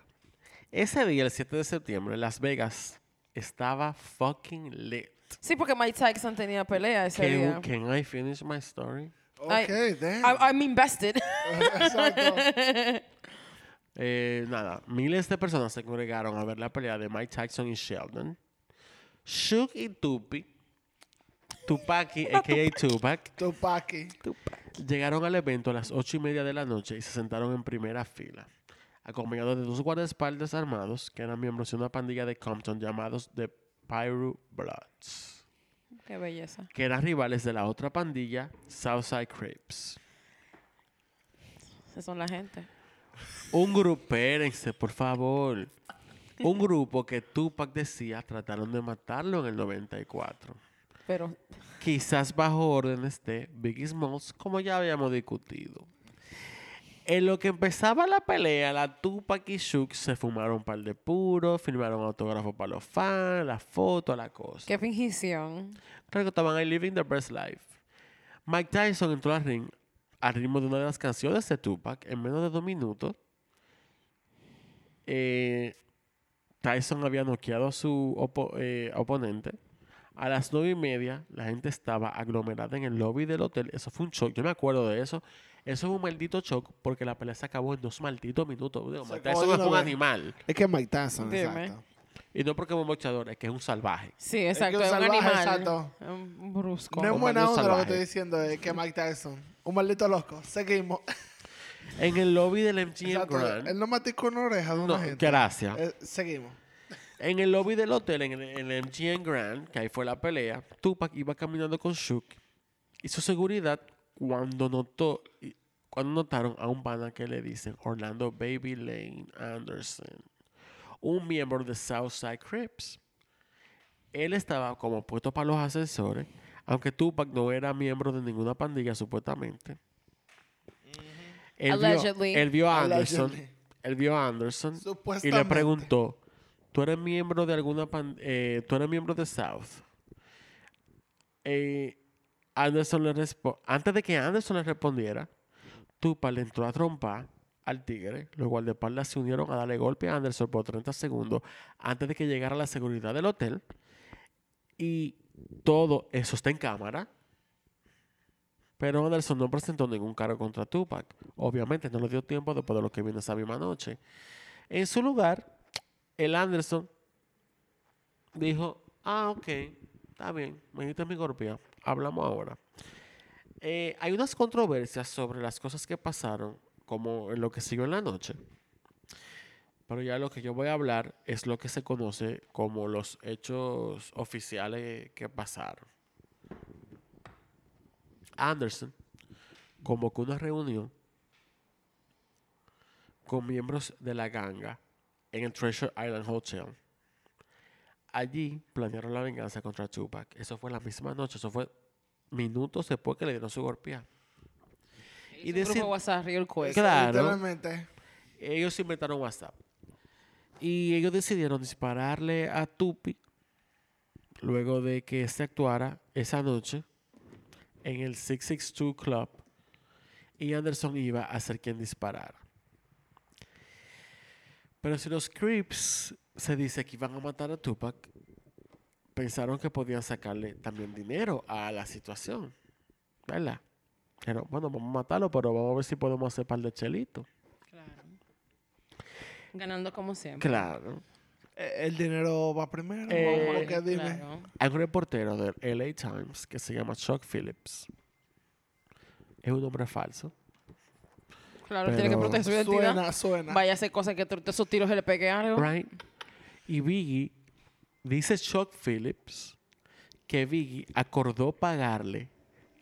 Ese día, el 7 de septiembre, Las Vegas estaba fucking lit. Sí, porque Mike Tyson tenía pelea ese día. Can, can I finish my story? Ay, Okay, damn. I, I'm invested. Exacto. Eh, nada, miles de personas se congregaron a ver la pelea de Mike Tyson y Sheldon. Shook y Tupi, Tupaki, a.k.a. Tupac, Tupaki. llegaron al evento a las ocho y media de la noche y se sentaron en primera fila, acompañados de dos guardaespaldas armados que eran miembros de una pandilla de Compton llamados The Pyro Bloods, Qué belleza. que eran rivales de la otra pandilla, Southside Crips. Esas son la gente. Un grupo, espérense, por favor. Un grupo que Tupac decía trataron de matarlo en el 94. Pero Quizás bajo órdenes de Biggie Smalls, como ya habíamos discutido. En lo que empezaba la pelea, la Tupac y Shook se fumaron un par de puros, firmaron autógrafos para los fans, la foto, la cosa. qué fingición. Creo que estaban ahí living the best life. Mike Tyson entró al ring al ritmo de una de las canciones de Tupac en menos de dos minutos. Eh, Tyson había noqueado a su opo- eh, oponente. A las nueve y media, la gente estaba aglomerada en el lobby del hotel. Eso fue un shock. Yo me acuerdo de eso. Eso fue un maldito shock porque la pelea se acabó en dos malditos minutos. Digo, Mike Tyson es un vez. animal. Es que Mike Tyson, Dime. exacto. Y no porque es un boxeador, es que es un salvaje. Sí, que exacto. un Es un, salvaje, animal. exacto. Un un brusco. No es buena onda lo que estoy diciendo, es que Mike Tyson. Un maldito loco. Seguimos. En el lobby del MGM Exacto. Grand. Él no mató con una oreja de una No, gente. gracias. Eh, seguimos. En el lobby del hotel, en el, en el MGM Grand, que ahí fue la pelea, Tupac iba caminando con Shook y su seguridad cuando notó cuando notaron a un pana que le dicen Orlando Baby Lane Anderson, un miembro de Southside Crips. Él estaba como puesto para los ascensores, aunque Tupac no era miembro de ninguna pandilla supuestamente. Él vio, Allegedly. él vio a Anderson, Allegedly. él vio a Anderson y le preguntó, ¿tú eres miembro de alguna pan- eh, tú eres miembro de South? Eh, Anderson le antes de que Anderson le respondiera, Tupac le entró a trompar al tigre. Los guardaespaldas se unieron a darle golpe a Anderson por 30 segundos antes de que llegara la seguridad del hotel. Y todo eso está en cámara. Pero Anderson no presentó ningún cargo contra Tupac. Obviamente no le dio tiempo después de lo que vino esa misma noche. En su lugar, el Anderson dijo, ah, ok, está bien, me diste mi golpea, hablamos ahora. Eh, hay unas controversias sobre las cosas que pasaron, como en lo que siguió en la noche. Pero ya lo que yo voy a hablar es lo que se conoce como los hechos oficiales que pasaron. Anderson convocó una reunión con miembros de la ganga en el Treasure Island Hotel. Allí planearon la venganza contra Tupac. Eso fue la misma noche, eso fue minutos después que le dieron su golpea. Y Y decir- grupo WhatsApp, real quick. Claro. Ellos inventaron WhatsApp. Y ellos decidieron dispararle a Tupi luego de que se actuara esa noche en el 662 Club y Anderson iba a ser quien disparara. Pero si los Crips se dice que iban a matar a Tupac, pensaron que podían sacarle también dinero a la situación. ¿Verdad? Pero bueno, vamos a matarlo, pero vamos a ver si podemos hacer par de chelitos. Claro. Ganando como siempre. Claro. Eh, El dinero va primero. Eh, que dime. Claro. Hay un reportero del LA Times que se llama Chuck Phillips. Es un nombre falso. Claro, tiene que proteger su identidad. Suena, suena. Vaya a hacer cosas que esos tiros se le pegue algo. Right? Y Biggie, dice Chuck Phillips, que Biggie acordó pagarle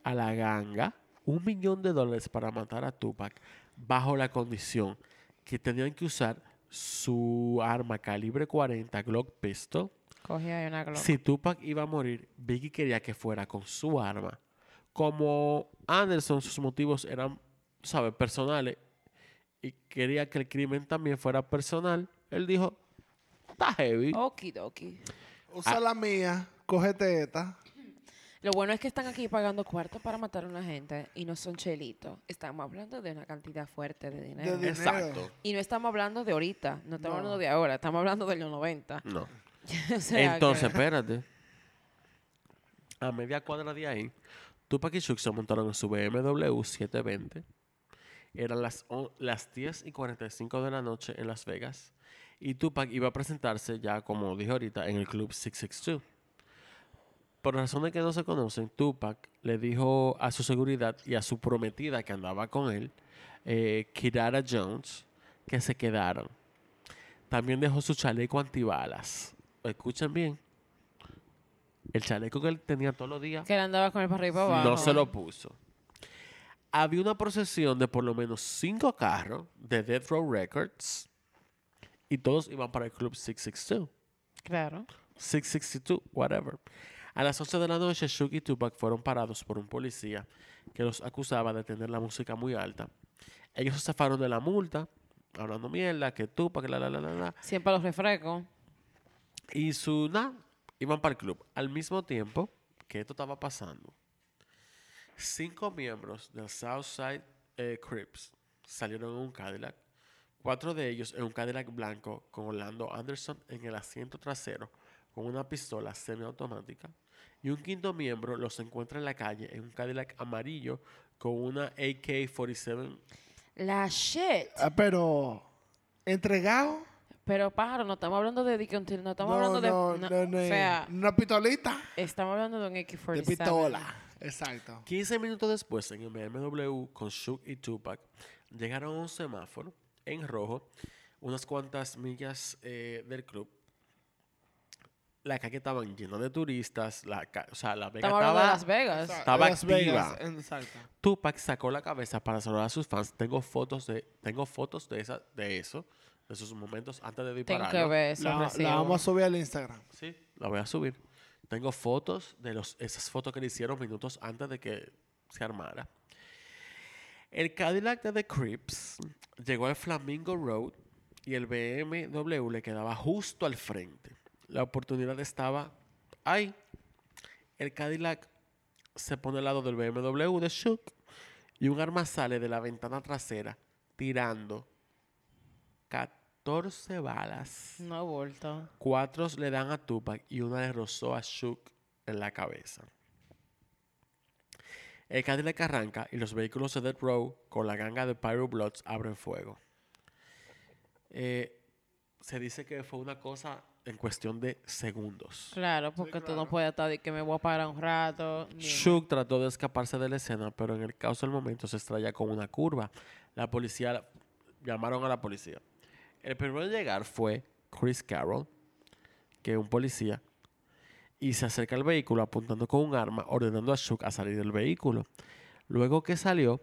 a la ganga un millón de dólares para matar a Tupac bajo la condición que tenían que usar su arma calibre 40 Glock Pistol Cogí ahí una glock. Si Tupac iba a morir, Biggie quería que fuera con su arma. Como Anderson, sus motivos eran, ¿sabes?, personales y quería que el crimen también fuera personal, él dijo, está heavy. Okidoki. Usa la mía, cógete esta. Lo bueno es que están aquí pagando cuartos para matar a una gente y no son chelitos. Estamos hablando de una cantidad fuerte de dinero. De- Exacto. Y no estamos hablando de ahorita, no estamos No. hablando de ahora, estamos hablando de los 90. No. O sea Entonces, que- espérate. A media cuadra de ahí, Tupac y Chuck se montaron en su BMW 720. Eran las, las 10 y 45 de la noche en Las Vegas. Y Tupac iba a presentarse ya, como dije ahorita, en el Club 662. Por razones que no se conocen, Tupac le dijo a su seguridad y a su prometida que andaba con él, eh, Kirara Jones, que se quedaran. También dejó su chaleco antibalas. Escuchen bien. El chaleco que él tenía todos los días que él andaba con el para arriba y para abajo. no se lo puso. Había una procesión de por lo menos cinco carros de Death Row Records y todos iban para el Club 662. Claro. 662, whatever. A las 11 de la noche, Shook y Tupac fueron parados por un policía que los acusaba de tener la música muy alta. Ellos se zafaron de la multa, hablando mierda, que Tupac, la, la, la, la, la. Siempre los refrescos. Y su, nada, iban para el club. Al mismo tiempo que esto estaba pasando, cinco miembros del Southside eh, Crips salieron en un Cadillac. Cuatro de ellos en un Cadillac blanco con Orlando Anderson en el asiento trasero con una pistola semiautomática. Y un quinto miembro los encuentra en la calle en un Cadillac amarillo con una AK-47. La shit. Ah, pero, ¿entregado? Pero pájaro, no estamos hablando de Deacon no estamos no, hablando de. no, no, no, no, o sea, una pistolita estamos hablando de un AK-47. de pistola. Exacto. 15 minutos después, en el BMW con Shook y Tupac, llegaron a un semáforo en rojo, unas cuantas millas eh, del club. La calle estaba llena de turistas, la, o sea, la Vega de estaba... Las Vegas. Estaba Las Vegas, activa. Exacto. Tupac sacó la cabeza para saludar a sus fans. Tengo fotos de, tengo fotos de, esa, de eso, de esos momentos antes de Tengo disparar. que ver eso. La, la vamos a subir al Instagram. Sí, la voy a subir. Tengo fotos de los, esas fotos que le hicieron minutos antes de que se armara. El Cadillac de The Crips llegó al Flamingo Road y el BMW le quedaba justo al frente. La oportunidad estaba ahí. El Cadillac se pone al lado del BMW de Shook y un arma sale de la ventana trasera tirando 14 balas. No vuelto. Cuatro le dan a Tupac y una le rozó a Shook en la cabeza. El Cadillac arranca y los vehículos de Death Row con la ganga de Pyro Bloods abren fuego. Eh, se dice que fue una cosa en cuestión de segundos. Claro, porque tú no puedes estar de que me voy a parar un rato. ni- Shook trató de escaparse de la escena, pero en el caos del momento se estrella con una curva. La policía llamaron a la policía. El primero en llegar fue Chris Carroll, que es un policía, y se acerca al vehículo apuntando con un arma, ordenando a Shook a salir del vehículo. Luego que salió,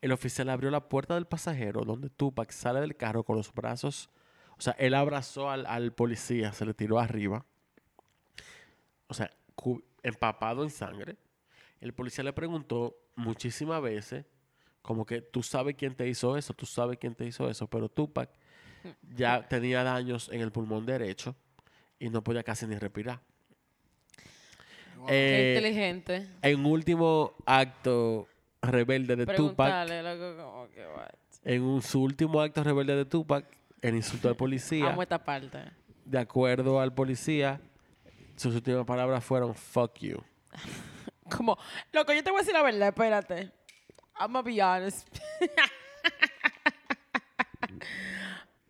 el oficial abrió la puerta del pasajero, donde Tupac sale del carro con los brazos. O sea, él abrazó al, policía, se le tiró arriba. O sea, empapado en sangre. El policía le preguntó muchísimas veces, como que tú sabes quién te hizo eso, tú sabes quién te hizo eso, pero Tupac ya tenía daños en el pulmón derecho y no podía casi ni respirar. Qué Eh, inteligente. en último acto rebelde de Tupac, Preguntarle, loco, como que, what? en un- su último acto rebelde de Tupac, el insulto al policía, Amo esta parte. de acuerdo al policía, sus últimas palabras fueron fuck you. Como, loco, yo te voy a decir la verdad, espérate. I'm gonna be honest.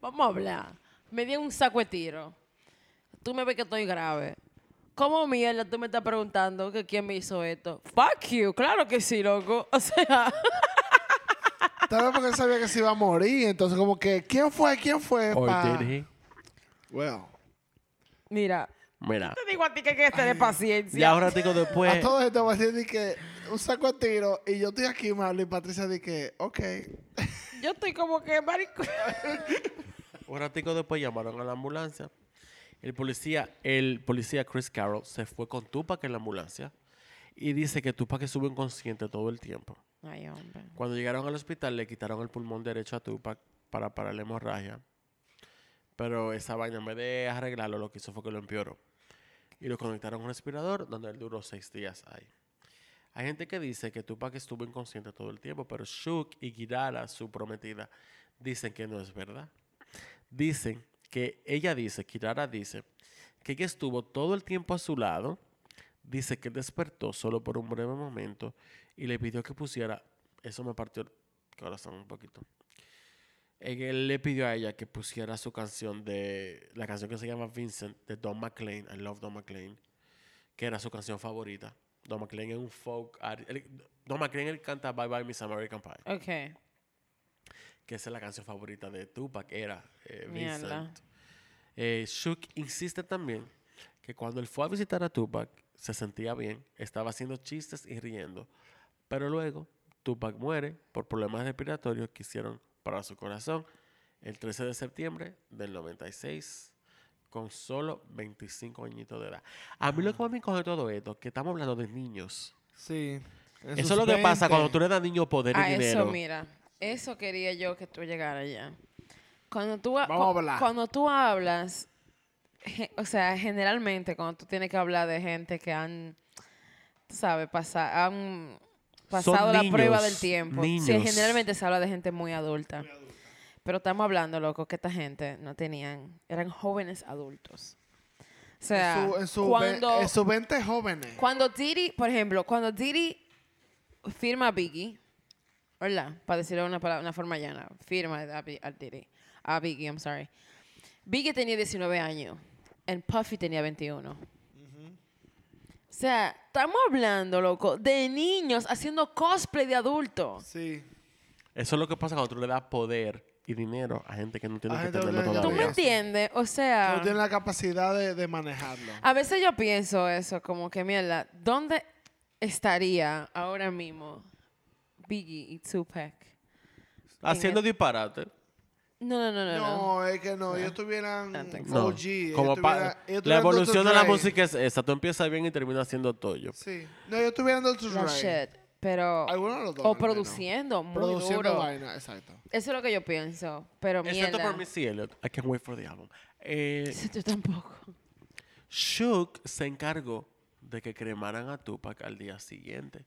Vamos a hablar. Me dio un saco de tiro. Tú me ves que estoy grave. ¿Cómo mierda tú me estás preguntando que quién me hizo esto? Fuck you, claro que sí, loco. O sea, Tal vez porque él sabía que se iba a morir. Entonces, como que, ¿quién fue? ¿Quién fue? Or pa? did he? Well, mira, Mira, te digo a ti que hay que tener paciencia. ya un ratico después, a todo esto voy a decir que un saco de tiro y yo estoy aquí, Marlon, y Patricia dice que, ok. Yo estoy como que, marico. un ratico después llamaron a la ambulancia. El policía, el policía Chris Carroll se fue con Tupac en la ambulancia y dice que Tupac estuvo inconsciente todo el tiempo. Ay, hombre. Cuando llegaron al hospital le quitaron el pulmón derecho a Tupac para parar la hemorragia. Pero esa vaina en vez de arreglarlo lo que hizo fue que lo empeoró. Y lo conectaron a un respirador donde él duró seis días ahí. Hay gente que dice que Tupac estuvo inconsciente todo el tiempo, pero Shook y Kirara, su prometida, dicen que no es verdad. Dicen que ella dice, Kirara dice, que ella estuvo todo el tiempo a su lado, dice que él despertó solo por un breve momento y le pidió que pusiera, eso me partió el corazón un poquito. Él le pidió a ella que pusiera su canción de, la canción que se llama Vincent, de Don McLean, I Love Don McLean, que era su canción favorita. Don McLean es un folk, Don McLean él canta Bye Bye Miss American Pie, Ok. Que esa es la canción favorita de Tupac, era eh. Vincent. Eh, Shook insiste también que cuando él fue a visitar a Tupac, se sentía bien, estaba haciendo chistes y riendo. Pero luego, Tupac muere por problemas respiratorios que hicieron para su corazón el 13 de septiembre del 96, con solo 25 añitos de edad. A mí lo que más me encoge todo esto, que estamos hablando de niños. Sí. Eso sus es lo que pasa 20. cuando tú le das a niños poder y Ah, dinero. eso, mira. Eso quería yo que tú llegaras ya. Cuando tú, a hablar. Cuando tú hablas, o sea, generalmente cuando tú tienes que hablar de gente que han, sabes, pasa, han pasado la prueba del tiempo. Sí, generalmente se habla de gente muy adulta. Pero estamos hablando, loco, que esta gente no tenían, eran jóvenes adultos. O sea, en su, en su ve- cuando, en sus 20 jóvenes. cuando Diddy, por ejemplo, cuando Diddy firma a Biggie, ¿verdad? Para decirlo de una, pala- una forma llana, firma a, Bi- a Biggie, I'm sorry. Biggie tenía 19 años, y Puffy tenía 21. O sea, estamos hablando, loco, de niños haciendo cosplay de adultos. Sí. Eso es lo que pasa cuando tú le das poder y dinero a gente que no tiene A que tenerlo no ¿Tú todavía. me entiendes? O Que sea, no tienen la capacidad de, de manejarlo. a veces yo pienso eso, como que mierda, ¿dónde estaría ahora mismo Biggie y Tupac? Haciendo disparate. No, no, no, no. no. No, es que no. Ellos tuvieran No. OG. Como ellos la evolución Dr. de la música es esa. Tú empiezas bien y terminas siendo toyo. Sí. No, ellos tuvieran Dr. La Dre. shit. Pero. Alguno de los dos, O produciendo, muy Produciendo duro. vaina, exacto. Eso es lo que yo pienso. Pero Excepto mierda. por Missy Elliott. I can't wait for the album. Eh, Yo tampoco. Shook se encargó de que cremaran a Tupac al día siguiente.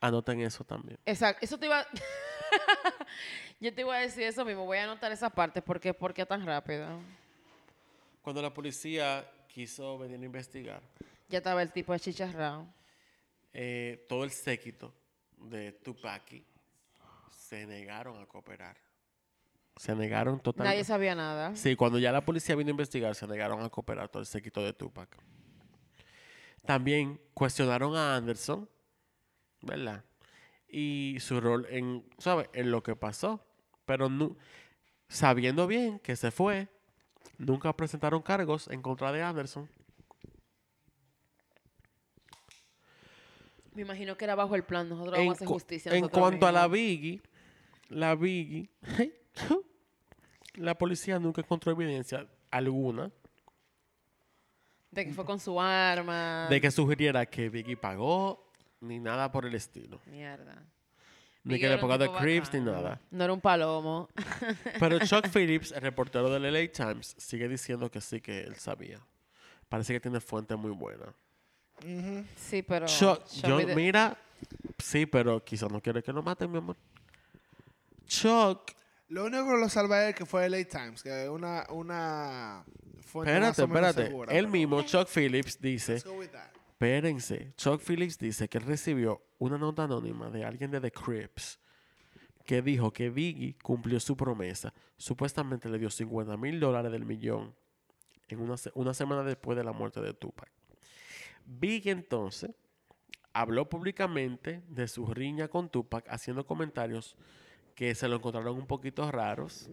Anoten eso también. Exacto. Eso te iba... Yo te iba a decir eso mismo. Voy a anotar esa parte. ¿Por qué, ¿Por qué tan rápido? Cuando la policía quiso venir a investigar, Ya estaba el tipo de chicharrado. eh, todo el séquito de Tupac se negaron a cooperar. Se negaron totalmente. Nadie sabía nada. Sí, cuando ya la policía vino a investigar, se negaron a cooperar todo el séquito de Tupac. También cuestionaron a Anderson, ¿verdad? Y su rol en, ¿sabes? En lo que pasó. Pero sabiendo bien que se fue, nunca presentaron cargos en contra de Anderson. Me imagino que era bajo el plan. Nosotros En, vamos a hacer justicia. en cuanto a la. Biggie, la Biggie, la policía nunca encontró evidencia alguna De que fue con su arma. de que sugiriera que Biggie pagó ni nada por el estilo. Mierda. Ni que un ponga de Crips ni nada. No era un palomo. Pero Chuck Phillips, el reportero del LA Times, sigue diciendo que sí que él sabía. Parece que tiene fuente muy buena. Sí, pero... Chuck, yo, mira, sí, pero quizás no quiere que lo maten, mi amor. Chuck, Lo único que lo salva es que fue LA Times, que es una, una fuente más espérate, o menos espérate. segura, Él pero- mismo, Chuck Phillips, dice, Espérense, Chuck Phillips dice que él recibió una nota anónima de alguien de The Crips que dijo que Biggie cumplió su promesa. Supuestamente le dio 50 mil dólares del millón en una, una semana después de la muerte de Tupac. Biggie entonces habló públicamente de su riña con Tupac, haciendo comentarios que se lo encontraron un poquito raros,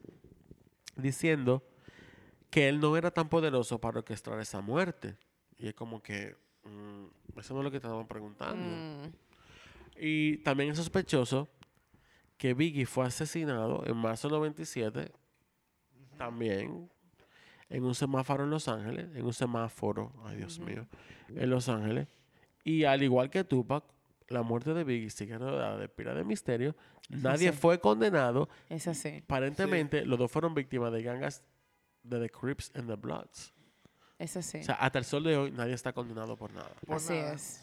diciendo que él no era tan poderoso para orquestar esa muerte. Y es como que, mm, eso no es lo que estaban preguntando. Mm, Y también es sospechoso que Biggie fue asesinado en marzo del 97, también en un semáforo en Los Ángeles, en un semáforo, ay Dios mío, en Los Ángeles. Y al igual que Tupac, la muerte de Biggie sigue rodeada de pila de misterio. Nadie sí. fue condenado. es así. Aparentemente, los dos fueron víctimas de gangas de The Crips and the Bloods. Es así. O sea, hasta el sol de hoy nadie está condenado por nada. por así nada. es.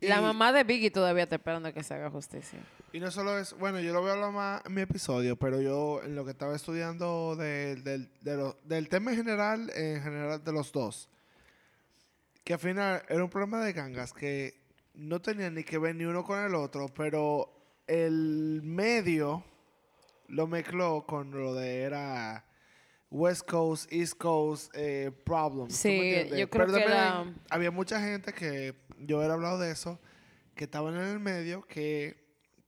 La Y- mamá de Biggie todavía está esperando que se haga justicia. Y no solo es, bueno, yo lo voy a hablar más en mi episodio, pero yo en lo que estaba estudiando del- del- de lo- del tema en general, en general de los dos, que al final era un problema de gangas que no tenían ni que ver ni uno con el otro, pero el medio lo mezcló con lo de era West Coast, East Coast eh, problems. ¿tú Sí, yo creo Pero que había mucha gente que yo he hablado de eso, que estaban en el medio, que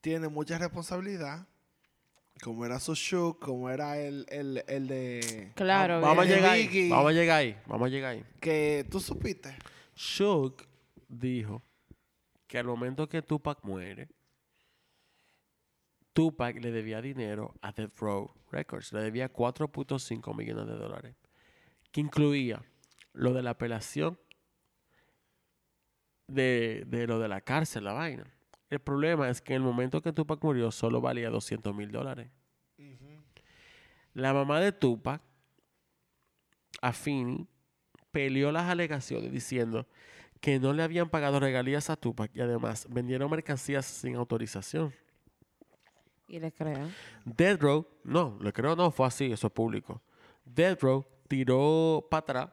tiene mucha responsabilidad, como era su Shook, como era el, el, el de... Claro, Vamos a llegar ahí. Biggie. Vamos a llegar ahí. Vamos a llegar ahí. Que tú supiste. Shook dijo que al momento que Tupac muere, Tupac le debía dinero a Death Row Records. Le debía 4.5 millones de dólares. Que incluía lo de la apelación de, de lo de la cárcel, la vaina. El problema es que en el momento que Tupac murió solo valía 200 mil dólares. La mamá de Tupac, Afini, peleó las alegaciones diciendo que no le habían pagado regalías a Tupac y además vendieron mercancías sin autorización. Y le creo. Death Row, no, le creo no, fue así, eso es público. Death Row tiró para atrás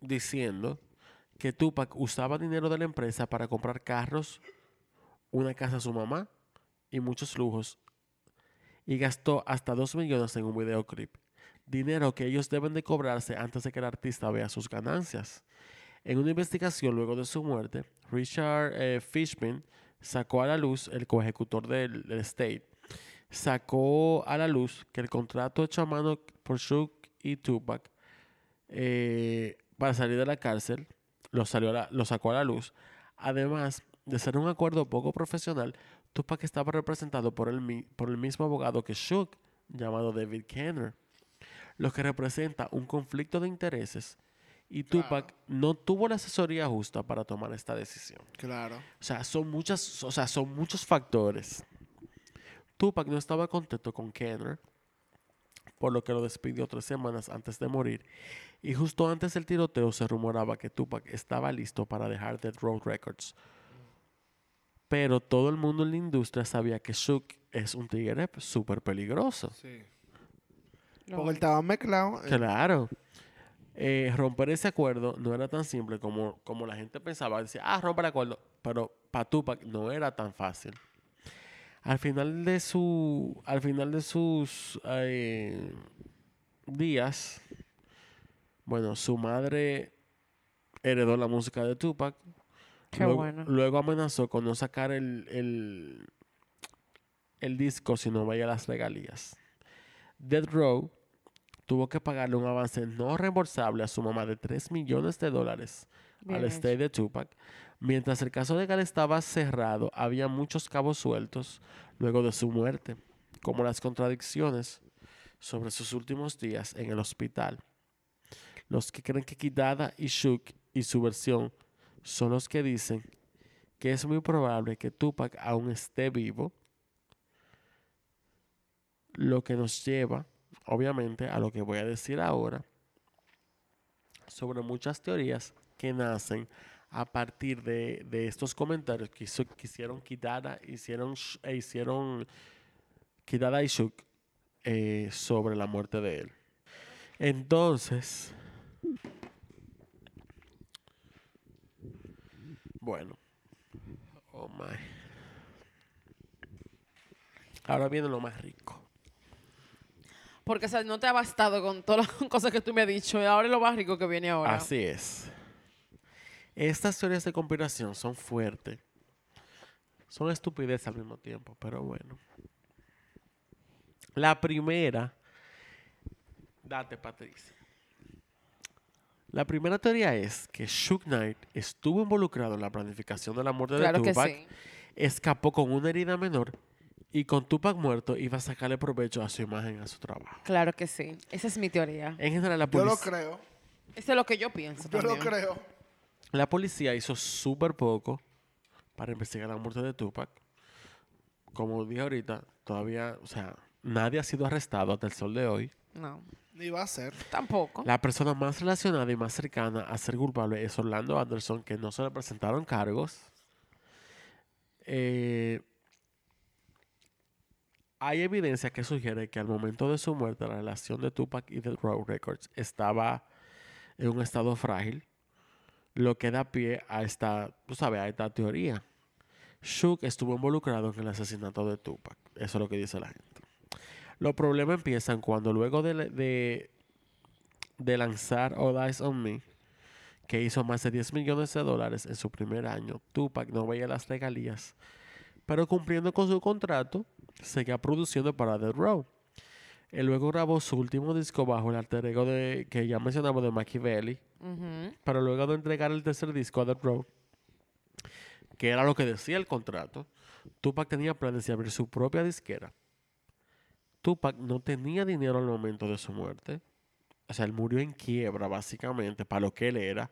diciendo que Tupac usaba dinero de la empresa para comprar carros, una casa a su mamá y muchos lujos. Y gastó hasta 2 millones en un videoclip. Dinero que ellos deben de cobrarse antes de que el artista vea sus ganancias. En una investigación luego de su muerte, Richard eh, Fishman sacó a la luz, el coejecutor del, del estate, sacó a la luz que el contrato hecho a mano por Shook y Tupac eh, para salir de la cárcel lo, salió a la- lo sacó a la luz. Además de ser un acuerdo poco profesional, Tupac estaba representado por el, por el mismo abogado que Shook, llamado David Kenner, lo que representa un conflicto de intereses. Y Tupac no tuvo la asesoría justa para tomar esta decisión. Claro. O sea, son muchas, o sea, son muchos factores. Tupac no estaba contento con Kenner por lo que lo despidió tres semanas antes de morir. Y justo antes del tiroteo se rumoraba que Tupac estaba listo para dejar Dead Row Records. Pero todo el mundo en la industria sabía que Shook es un tigre súper peligroso. Sí. No. Porque él estaba mezclado. eh, Claro. Eh, romper ese acuerdo no era tan simple como, como la gente pensaba. Decía, ah, romper el acuerdo. Pero para Tupac no era tan fácil. Al final de su. Al final de sus eh, días. Bueno, su madre heredó la música de Tupac. Qué luego, bueno. luego amenazó con no sacar el, el, el disco si no veía las regalías. Dead Row tuvo que pagarle un avance no reembolsable a su mamá de 3 millones de dólares Bien al hecho. estate de Tupac. Mientras el caso de Gal estaba cerrado, había muchos cabos sueltos luego de su muerte, como las contradicciones sobre sus últimos días en el hospital. Los que creen que Kidada y Shook y su versión son los que dicen que es muy probable que Tupac aún esté vivo, lo que nos lleva, obviamente, a lo que voy a decir ahora sobre muchas teorías que nacen a partir de, de estos comentarios que, hizo- que hicieron Kidada, hicieron, e hicieron Kidada y Shook eh, sobre la muerte de él. Entonces, bueno, oh my. Ahora viene lo más rico. Porque o sea, no te ha bastado con todas las cosas que tú me has dicho. Y ahora es lo más rico que viene ahora. Así es. Estas teorías de conspiración son fuertes. Son estupidez al mismo tiempo, pero bueno. La primera. Date, Patricia. La primera teoría es que Shook Knight estuvo involucrado en la planificación de la muerte Claro de que Tupac, sí. escapó con una herida menor y con Tupac muerto iba a sacarle provecho a su imagen, a su trabajo. Claro que sí. Esa es mi teoría. En general, la Yo lo creo. Eso es lo que yo pienso. Yo lo creo. La policía hizo súper poco para investigar la muerte de Tupac. Como dije ahorita, todavía, o sea, nadie ha sido arrestado hasta el sol de hoy. No, Ni va a ser. tampoco. La persona más relacionada y más cercana a ser culpable es Orlando Anderson, que no se le presentaron cargos. Eh, hay evidencia que sugiere que al momento de su muerte la relación de Tupac y The Row Records estaba en un estado frágil, lo que da pie a esta, tú sabes, a esta teoría. Shook estuvo involucrado en el asesinato de Tupac. Eso es lo que dice la gente. Los problemas empiezan cuando luego de, de, de lanzar All Eyes on Me, que hizo más de 10 millones de dólares en su primer año, Tupac no veía las regalías, pero cumpliendo con su contrato, seguía produciendo para The Row. Él luego grabó su último disco bajo el alter ego de, que ya mencionamos de Machiavelli, Ujú. pero luego de entregar el tercer disco a The Row, que era lo que decía el contrato, Tupac tenía planes de abrir su propia disquera. Tupac no tenía dinero al momento de su muerte. O sea, él murió en quiebra, básicamente, para lo que él era,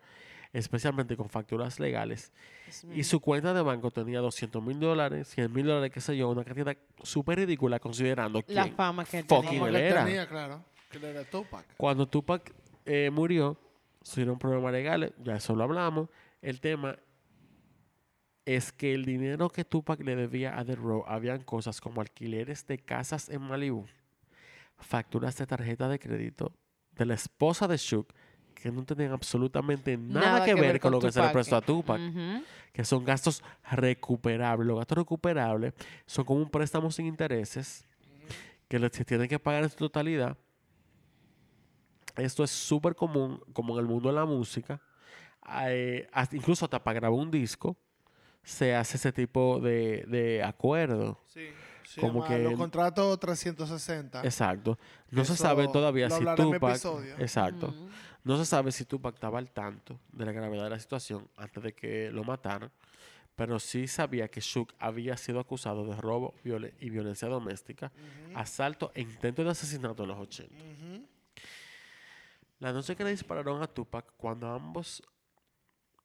especialmente con facturas legales. Y su cuenta de banco tenía 200 mil dólares, 100 mil dólares, qué sé yo, una cantidad súper ridícula considerando La quién fama que fucking tenía. Como él que era. tenía, claro. Que era Tupac. Cuando Tupac eh, murió, surgieron problemas legales, ya eso lo hablamos. El tema es que el dinero que Tupac le debía a The Row habían cosas como alquileres de casas en Malibu, facturas de tarjeta de crédito de la esposa de Shook que no tenían absolutamente nada, que, ver con, lo que se le Tupac. prestó a Tupac, Ujú. que son gastos recuperables. Los gastos recuperables son como un préstamo sin intereses que se tienen que pagar en su totalidad. Esto es súper común, como en el mundo de la música. Eh, hasta- incluso hasta para grabar un disco se hace ese tipo de, de acuerdo. Sí. Se Como llama que los contratos 360. Exacto. No se sabe todavía lo si Tupac... episodio. Exacto. No se sabe si Tupac estaba al tanto de la gravedad de la situación antes de que lo mataran, pero sí sabía que Shook había sido acusado de robo violen- y violencia doméstica, asalto e intento de asesinato en los 80. Ujú. La noche que le dispararon a Tupac, cuando ambos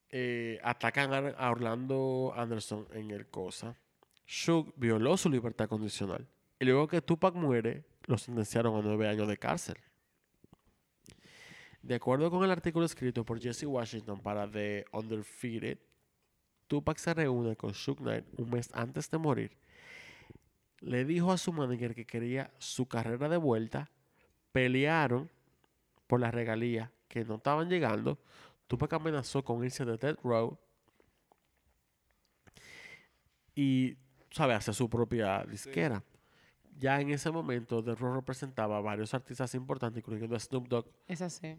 eh, atacan a Orlando Anderson en el COSA, Shook violó su libertad condicional. Y luego que Tupac muere, lo sentenciaron a nueve años de cárcel. De acuerdo con el artículo escrito por Jesse Washington para The Undefeated, Tupac se reúne con Suge Knight un mes antes de morir. Le dijo a su manager que quería su carrera de vuelta. Pelearon por las regalías que no estaban llegando. Tupac amenazó con irse de Death Row y, ¿sabes?, hacer su propia disquera. Ya en ese momento, Death Row representaba a varios artistas importantes, incluyendo a Snoop Dogg, Es así.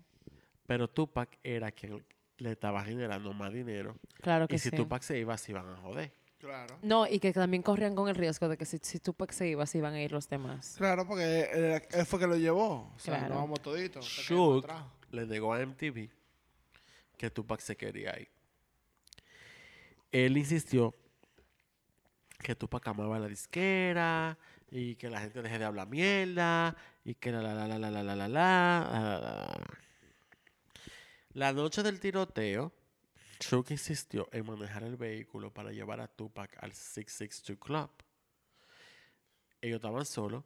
pero Tupac era quien le estaba generando más dinero. Claro que Y si sí. Tupac se iba, se iban a joder. Claro. No, y que también corrían con el riesgo de que si, si Tupac se iba, se iban a ir los demás. Claro, porque él, él fue que lo llevó. O sea, Claro. nos vamos toditos. trajo. le negó a MTV que Tupac se quería ir. Él insistió que Tupac amaba la disquera y que la gente deje de hablar mierda y que la la la la la la la la la, la, noche del tiroteo, Suge insistió en manejar el vehículo para llevar a Tupac al 662 Club. Ellos estaban solos.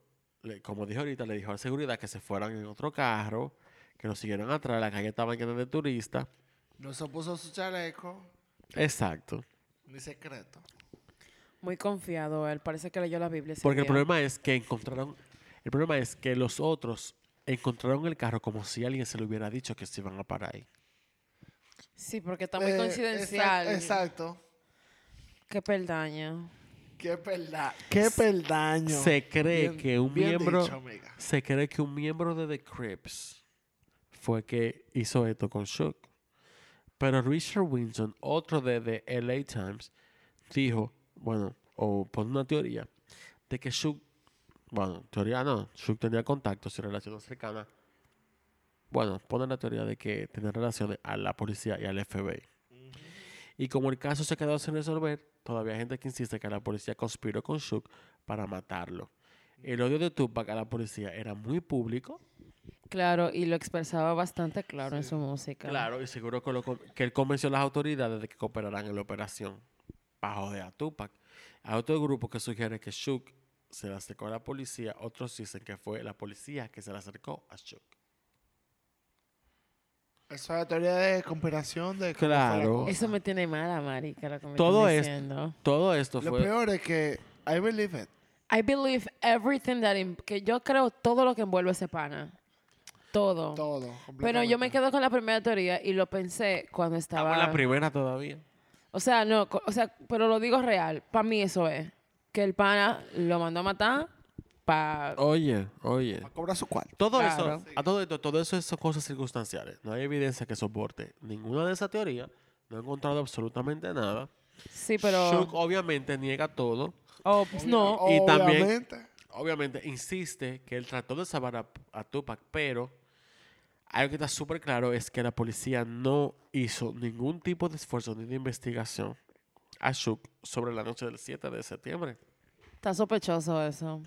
como dije ahorita, le dijo a la seguridad que se fueran en otro carro, que lo siguieran atrás. La calle estaba llena de turistas. No se puso su chaleco Exacto. ni secreto. Muy confiado él. Parece que leyó la Biblia. ese Porque el día. problema es que encontraron. El problema es que los otros encontraron el carro como si alguien se le hubiera dicho que se iban a parar ahí. Sí, porque está muy Eh, coincidencial. exact- Exacto. Qué peldaño. Qué peldaño. Qué peldaño. Se cree Bien- que un bien miembro. dicho, amiga. se cree que un miembro de The Crips fue que hizo esto con Shook. Pero Richard Winson, otro de The LA Times, dijo, bueno, o pone una teoría, de que Shook, bueno, teoría no, Shook tenía contactos y relaciones cercanas. Bueno, pone la teoría de que tenía relaciones a la policía y al FBI. Y como el caso se quedó sin resolver, todavía hay gente que insiste que la policía conspiró con Shook para matarlo. El odio de Tupac a la policía era muy público. Claro, y lo expresaba bastante claro en su música. Claro, y seguro que, lo que él convenció a las autoridades de que cooperaran en la operación para joder a Tupac. Hay otro grupo que sugiere que Shook se le acercó a la policía. Otros dicen que fue la policía que se le acercó a Shook. Esa es la teoría de conspiración de Claro. Eso me tiene mala, marica, lo que me Todo es- diciendo. Todo esto Lo fue... peor es que I believe it. I believe everything that... im- que yo creo todo lo que envuelve ese pana. Todo. Todo. Pero yo me quedo con la primera teoría y lo pensé cuando Estamos estaba... en la primera todavía. O sea, no, o sea, pero lo digo real. Para mí eso es. Que el pana lo mandó a matar para... Oye, oye. A cobrar su cuarto. Todo Claro. eso, a todo esto, todo eso son cosas circunstanciales. No hay evidencia que soporte ninguna de esas teorías. No he encontrado absolutamente nada. Sí, pero... Shook obviamente niega todo. Oh, pues no. Y también- Obviamente. Obviamente insiste que él trató de salvar a, a Tupac, pero algo que está súper claro es que la policía no hizo ningún tipo de esfuerzo ni de investigación a Shook sobre la noche del 7 de septiembre. Está sospechoso eso.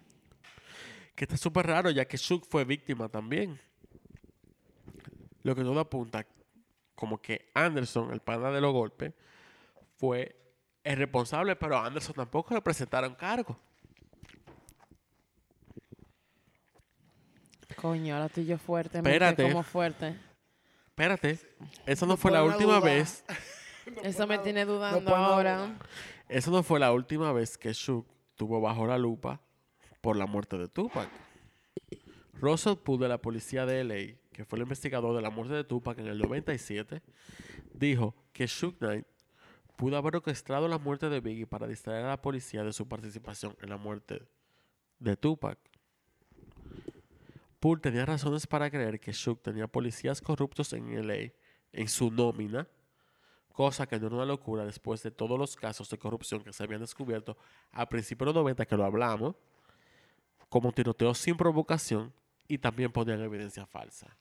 Que está súper raro ya que Shook fue víctima también. Lo que todo apunta como que Anderson, el pana de los golpes, fue el responsable, pero a Anderson tampoco le presentaron cargo. Coño, ahora estoy yo fuerte. Espérate. como fuerte. Espérate, esa no No fue la última duda. vez. Eso me tiene dudando ahora. Esa no fue la última vez que Shook tuvo bajo la lupa por la muerte de Tupac. Russell Poole de la policía de LA, que fue el investigador de la muerte de Tupac en el 97, dijo que Shook Knight pudo haber orquestado la muerte de Biggie para distraer a la policía de su participación en la muerte de Tupac. Poole tenía razones para creer que Shook tenía policías corruptos en LA en su nómina cosa que no era una locura después de todos los casos de corrupción que se habían descubierto a principios de los 90 que lo hablamos, como tiroteos sin provocación y también ponían evidencia falsa.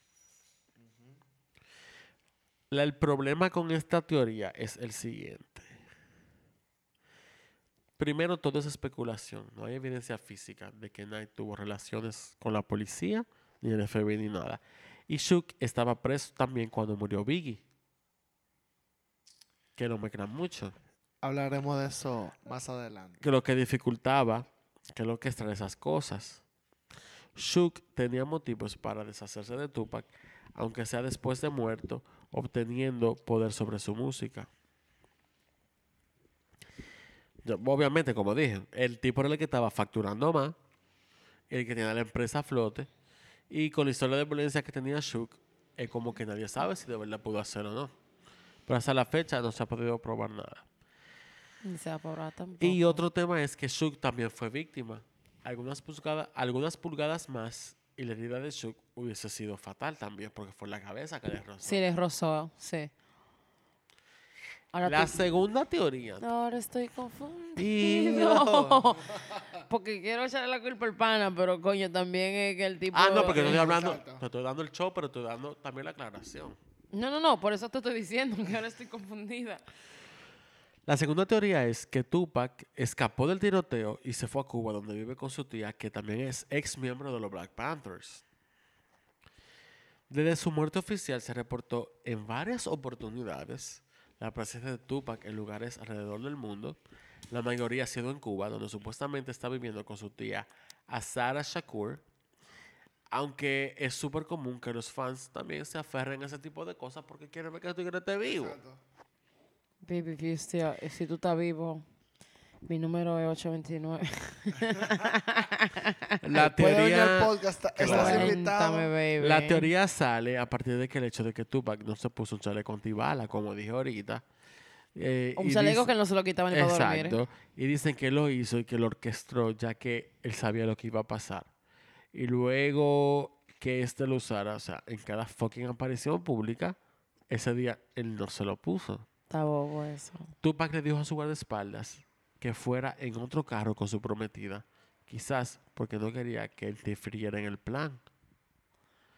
La- el problema con esta teoría es el siguiente. Primero, todo es especulación. No hay evidencia física de que Knight tuvo relaciones con la policía, ni el FBI, ni nada. Y Shook estaba preso también cuando murió Biggie que no me crean mucho. Hablaremos de eso más adelante. Que lo que dificultaba que lo que esas cosas. Shook tenía motivos para deshacerse de Tupac, aunque sea después de muerto, obteniendo poder sobre su música. Yo- obviamente, como dije, el tipo era el que estaba facturando más, el que tenía la empresa a flote, y con la historia de violencia que tenía Shook, es como que nadie sabe si de verdad pudo hacerlo o no. Pero hasta la fecha no se ha podido probar nada. Ni se va a probar tampoco. Y otro tema es que Shook también fue víctima. Algunas pulgadas, algunas pulgadas más y la herida de Shook hubiese sido fatal también, porque fue la cabeza que le rozó. Sí, le rozó, sí. Ahora, La segunda teoría. Ahora estoy confundido. Porque quiero echarle la culpa al pana, pero coño, también es que el tipo... Ah, no, porque no estoy hablando, Exacto. te estoy dando el show, pero estoy dando también la aclaración. No, no, no, por eso te estoy diciendo que ahora estoy confundida. La segunda teoría es que Tupac escapó del tiroteo y se fue a Cuba, donde vive con su tía, que también es ex miembro de los Black Panthers. Desde su muerte oficial se reportó en varias oportunidades la presencia de Tupac en lugares alrededor del mundo, la mayoría ha sido en Cuba, donde supuestamente está viviendo con su tía Azara Shakur, aunque es súper común que los fans también se aferren a ese tipo de cosas porque quieren ver que tu esté vivo. Baby, si tú estás vivo, mi número es 829. La teoría, podcast, estás Claro. invitado. Cuéntame, baby. la teoría sale a partir de que el hecho de que Tupac no se puso un chaleco antibala, como dije ahorita. eh, Un y chaleco que no se lo quitaban ni para dormir. Exacto. Y dicen que lo hizo y que lo orquestó ya que él sabía lo que iba a pasar. Y luego que este lo usara, o sea, en cada fucking aparición pública, ese día él no se lo puso. Está bobo eso. Tupac le dijo a su guardaespaldas que fuera en otro carro con su prometida, quizás porque no quería que él interfiriera en el plan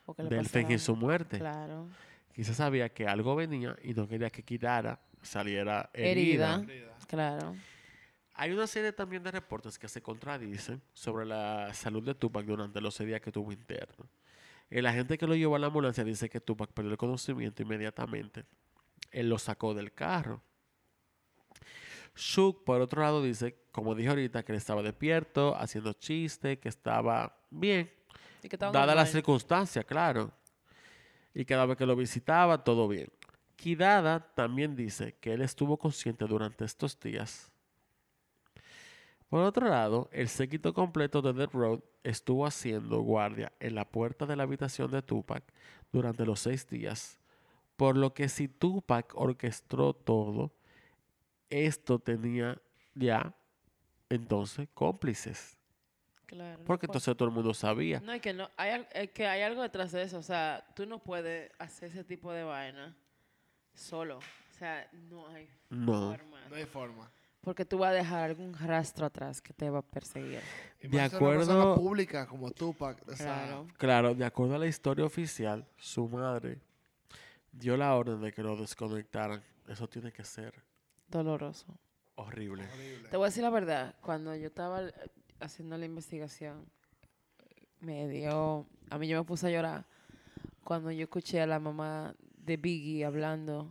Porque le de él pasará- fingir su muerte. Claro. Quizás sabía que algo venía y no quería que Kirara saliera herida. Herida. Claro. Hay una serie también de reportes que se contradicen sobre la salud de Tupac durante los seis días que tuvo interno. El agente que lo llevó a la ambulancia dice que Tupac perdió el conocimiento inmediatamente. Él lo sacó del carro. Shook, por otro lado, dice, como dije ahorita, que él estaba despierto, haciendo chistes, que estaba bien, Y que estaba Dada normal. las circunstancias, claro. Y cada vez que lo visitaba, todo bien. Kidada también dice que él estuvo consciente durante estos días. Por otro lado, el séquito completo de Dead Road estuvo haciendo guardia en la puerta de la habitación de Tupac durante los seis días. Por lo que si Tupac orquestó todo, esto tenía ya entonces cómplices. Claro. no Porque puede- entonces todo el mundo sabía. No, es que, no, hay, es que hay algo detrás de eso. O sea, tú no puedes hacer ese tipo de vaina solo. O sea, no hay No. forma. No hay forma. Porque tú vas a dejar algún rastro atrás que te va a perseguir. Y De ser una persona acuerdo- pública como Tupac. o sea, Claro. Claro, de acuerdo a la historia oficial, su madre dio la orden de que lo desconectaran. Eso tiene que ser Doloroso. horrible. horrible. Te voy a decir la verdad. Cuando yo estaba haciendo la investigación, me dio. A mí yo me puse a llorar cuando yo escuché a la mamá de Biggie hablando.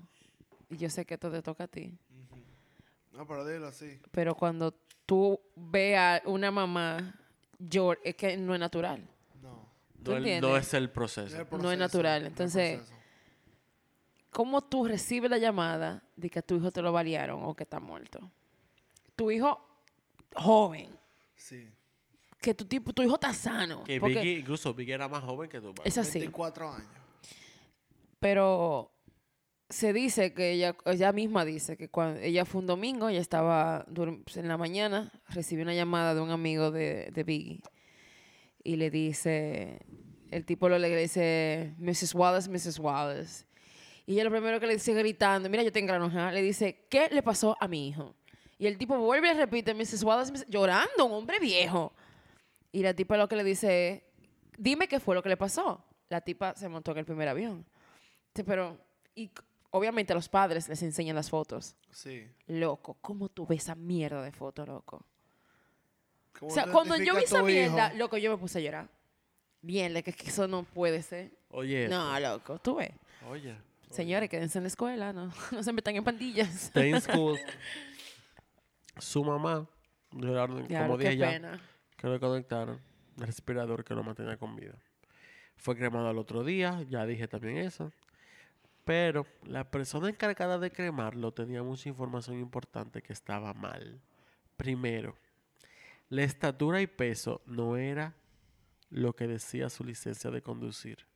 Y yo sé que esto te toca a ti. No, pero dilo así. Pero cuando tú veas una mamá llorar, es que no es natural. No. ¿Tú No, el- no entiendes? es el proceso. el No es natural, entonces-. ¿Cómo tú recibes la llamada de que a tu hijo te lo balearon o que está muerto? Tu hijo joven, Sí. que tu tipo, tu hijo está sano. Que porque Biggie, incluso Biggie era más joven que Tupac. es así. 24 años. Pero se dice que ella, ella misma dice que cuando ella fue un domingo, ella estaba dur- en la mañana, recibió una llamada de un amigo de, de Biggie y le dice, el tipo lo le dice, Mrs. Wallace, Mrs. Wallace. Y ella lo primero que le dice gritando, mira, yo tengo enojada, le dice, ¿qué le pasó a mi hijo? Y el tipo vuelve y repite, Mrs. Wallace, Mrs. llorando, un hombre viejo. Y la tipa lo que le dice es, dime qué fue lo que le pasó. La tipa se montó en el primer avión. Sí, pero, y obviamente a los padres les enseñan las fotos. Sí. Loco, ¿cómo tú ves esa mierda de foto, loco? ¿Cómo O sea, cuando yo vi esa a tu hijo? mierda, loco, yo me puse a llorar. Bien, que, que eso no puede ser. Oye, No, loco, tú ves. oye. Señores, quédense en la escuela, no, no se metan en pandillas. Stay in school. Su mamá, lloraron, como dije ya, que lo conectaron. respirador que lo mantenía con vida. Fue cremado al otro día, ya dije también eso. Pero la persona encargada de cremarlo tenía mucha información importante que estaba mal. Primero, la estatura y peso no era lo que decía su licencia de conducir.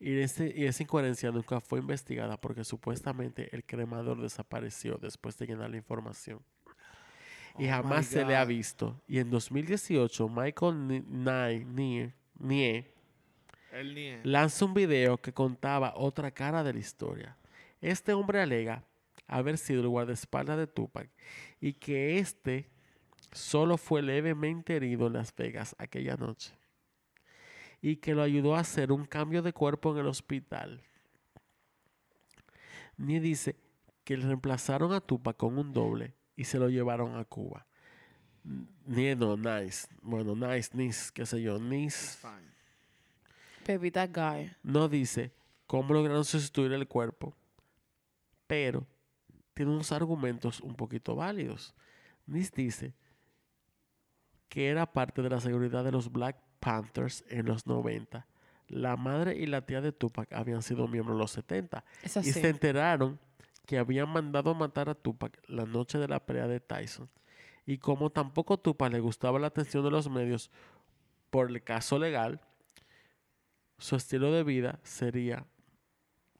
Y, ese- y esa incoherencia nunca fue investigada porque supuestamente el cremador desapareció después de llenar la información. Y Oh jamás se le ha visto. Y en 2018, Michael nie. lanza un video que contaba otra cara de la historia. Este hombre alega haber sido el guardaespaldas de Tupac y que este solo fue levemente herido en Las Vegas aquella noche y que lo ayudó a hacer un cambio de cuerpo en el hospital. Ni dice que le reemplazaron a Tupac con un doble y se lo llevaron a Cuba. Ni no, nice. Bueno, nice, nice, qué sé yo, nice. that guy. No dice cómo lograron sustituir el cuerpo, pero tiene unos argumentos un poquito válidos. Nis dice que era parte de la seguridad de los Black Panthers en los 90. La madre y la tía de Tupac habían sido miembros en los 70 Es y se enteraron que habían mandado a matar a Tupac la noche de la pelea de Tyson. Y como tampoco Tupac le gustaba la atención de los medios por el caso legal, su estilo de vida sería,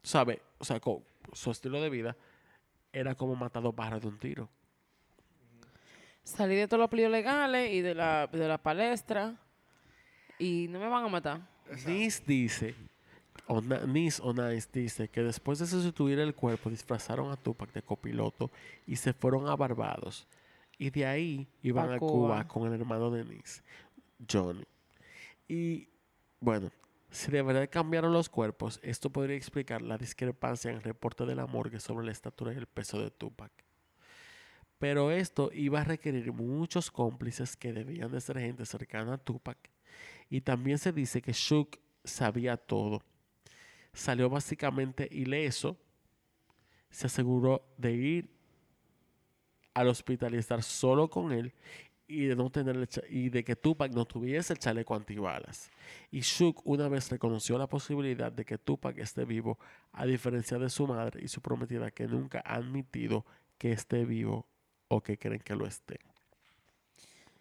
¿sabe? O sea, su estilo de vida era como matar dos pájaros de un tiro. Salí de todos los pliegos legales y de la, de la palestra y no me van a matar. Nis dice, o Na- Nis o Nice dice que después de sustituir el cuerpo disfrazaron a Tupac de copiloto y se fueron a Barbados. Y de ahí iban a Cuba. Cuba. con el hermano de Nis, Johnny. Y bueno, si de verdad cambiaron los cuerpos, esto podría explicar la discrepancia en el reporte de la morgue sobre la estatura y el peso de Tupac. Pero esto iba a requerir muchos cómplices que debían de ser gente cercana a Tupac. Y también se dice que Shook sabía todo. Salió básicamente ileso. Se aseguró de ir al hospital y estar solo con él y de no tener y de que Tupac no tuviese el chaleco antibalas. Y Shook una vez reconoció la posibilidad de que Tupac esté vivo, a diferencia de su madre y su prometida que nunca ha admitido que esté vivo o que creen que lo esté.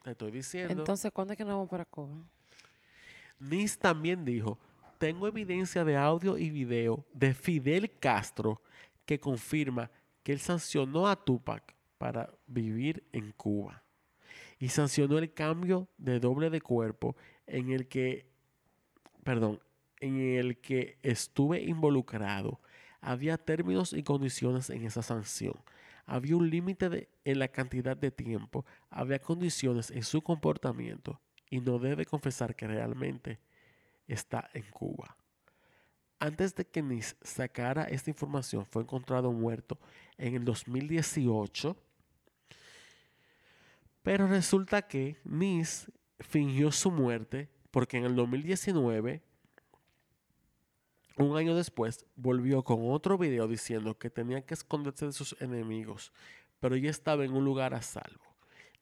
Te estoy diciendo. Entonces, ¿cuándo es que nos vamos para Cuba? Nis también dijo, tengo evidencia de audio y video de Fidel Castro que confirma que él sancionó a Tupac para vivir en Cuba y sancionó el cambio de doble de cuerpo en el que, perdón, en el que estuve involucrado. Había términos y condiciones en esa sanción. Había un límite en la cantidad de tiempo. Había condiciones en su comportamiento y no debe confesar que realmente está en Cuba. Antes de que Nis sacara esta información, fue encontrado muerto en el 2018. Pero resulta que Nis fingió su muerte porque en el 2019, un año después, volvió con otro video diciendo que tenía que esconderse de sus enemigos, pero ya estaba en un lugar a salvo.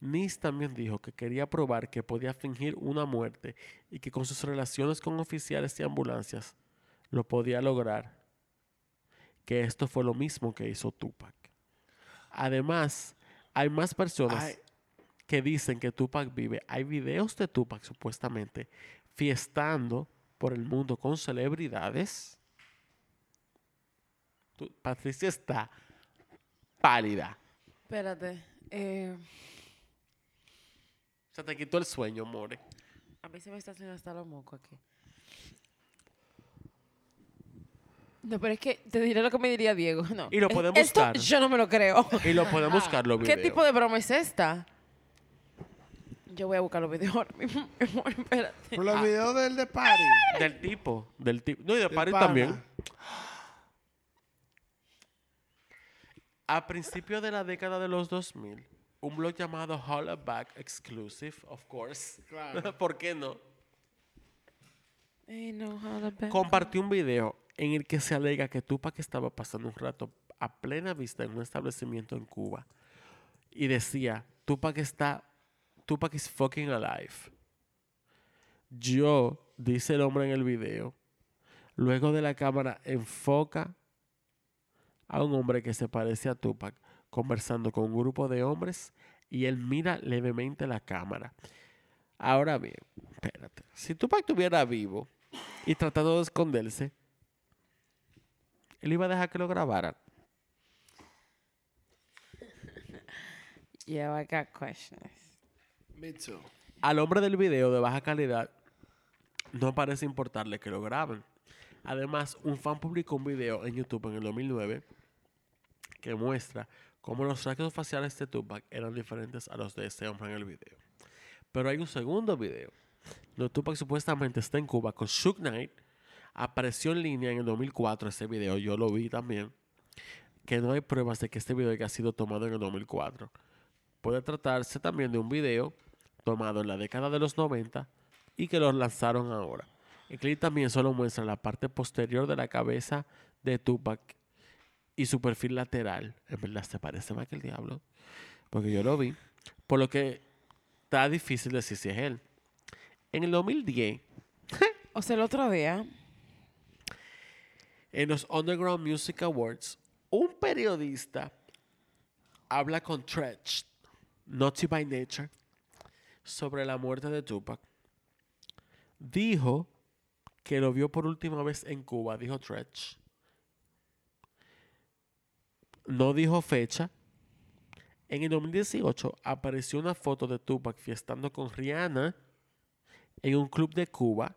Nis también dijo que quería probar que podía fingir una muerte y que con sus relaciones con oficiales y ambulancias lo podía lograr. Que esto fue lo mismo que hizo Tupac. Además, hay más personas que dicen que Tupac vive. Hay videos de Tupac supuestamente fiestando por el mundo con celebridades. Patricia está pálida. Espérate. eh, Se te quitó el sueño, more. a mí se me está haciendo hasta los mocos aquí. No, pero es que te diré lo que me diría Diego. No. Y lo podemos Esto buscar. yo no me lo creo. Y lo podemos buscar los ¿Qué videos. tipo de broma es esta? Yo voy a buscar los videos ahora mismo. Espérate. Por los videos del de party. Del tipo, del tipo. No, y de pana. también. A principios de la década de los 2000, un blog llamado Hollaback Exclusive, of course. Claro. ¿Por qué no? Ay, no, hold on, Compartió un video en el que se alega que Tupac estaba pasando un rato a plena vista en un establecimiento en Cuba. Y decía, Tupac está, Tupac is fucking alive. Yo, dice el hombre en el video, luego de la cámara enfoca a un hombre que se parece a Tupac conversando con un grupo de hombres y él mira levemente la cámara. Ahora bien, espérate, si Tupac estuviera vivo y tratando de esconderse, él iba a dejar que lo grabaran. Yeah, I got questions. Me too. Al hombre del video de baja calidad no parece importarle que lo graben. Además, un fan publicó un video en YouTube en el 2009 que muestra cómo los rasgos faciales de Tupac eran diferentes a los de este hombre en el video. Pero hay un segundo video donde Tupac supuestamente está en Cuba con Shook Knight. Apareció en línea en el 2004 ese video, yo lo vi también. Que no hay pruebas de que este video haya sido tomado en el 2004. Puede tratarse también de un video tomado en la década de los 90 y que lo lanzaron ahora. El clip también solo muestra la parte posterior de la cabeza de Tupac y su perfil lateral. En verdad se parece más que el diablo, porque yo lo vi. Por lo que está difícil decir si es él. En el 2010, O sea, el otro día, en los Underground Music Awards, un periodista habla con Tretch, Naughty by Nature, sobre la muerte de Tupac. Dijo que lo vio por última vez en Cuba, dijo Tretch. No dijo fecha. En el 2018 apareció una foto de Tupac fiestando con Rihanna en un club de Cuba.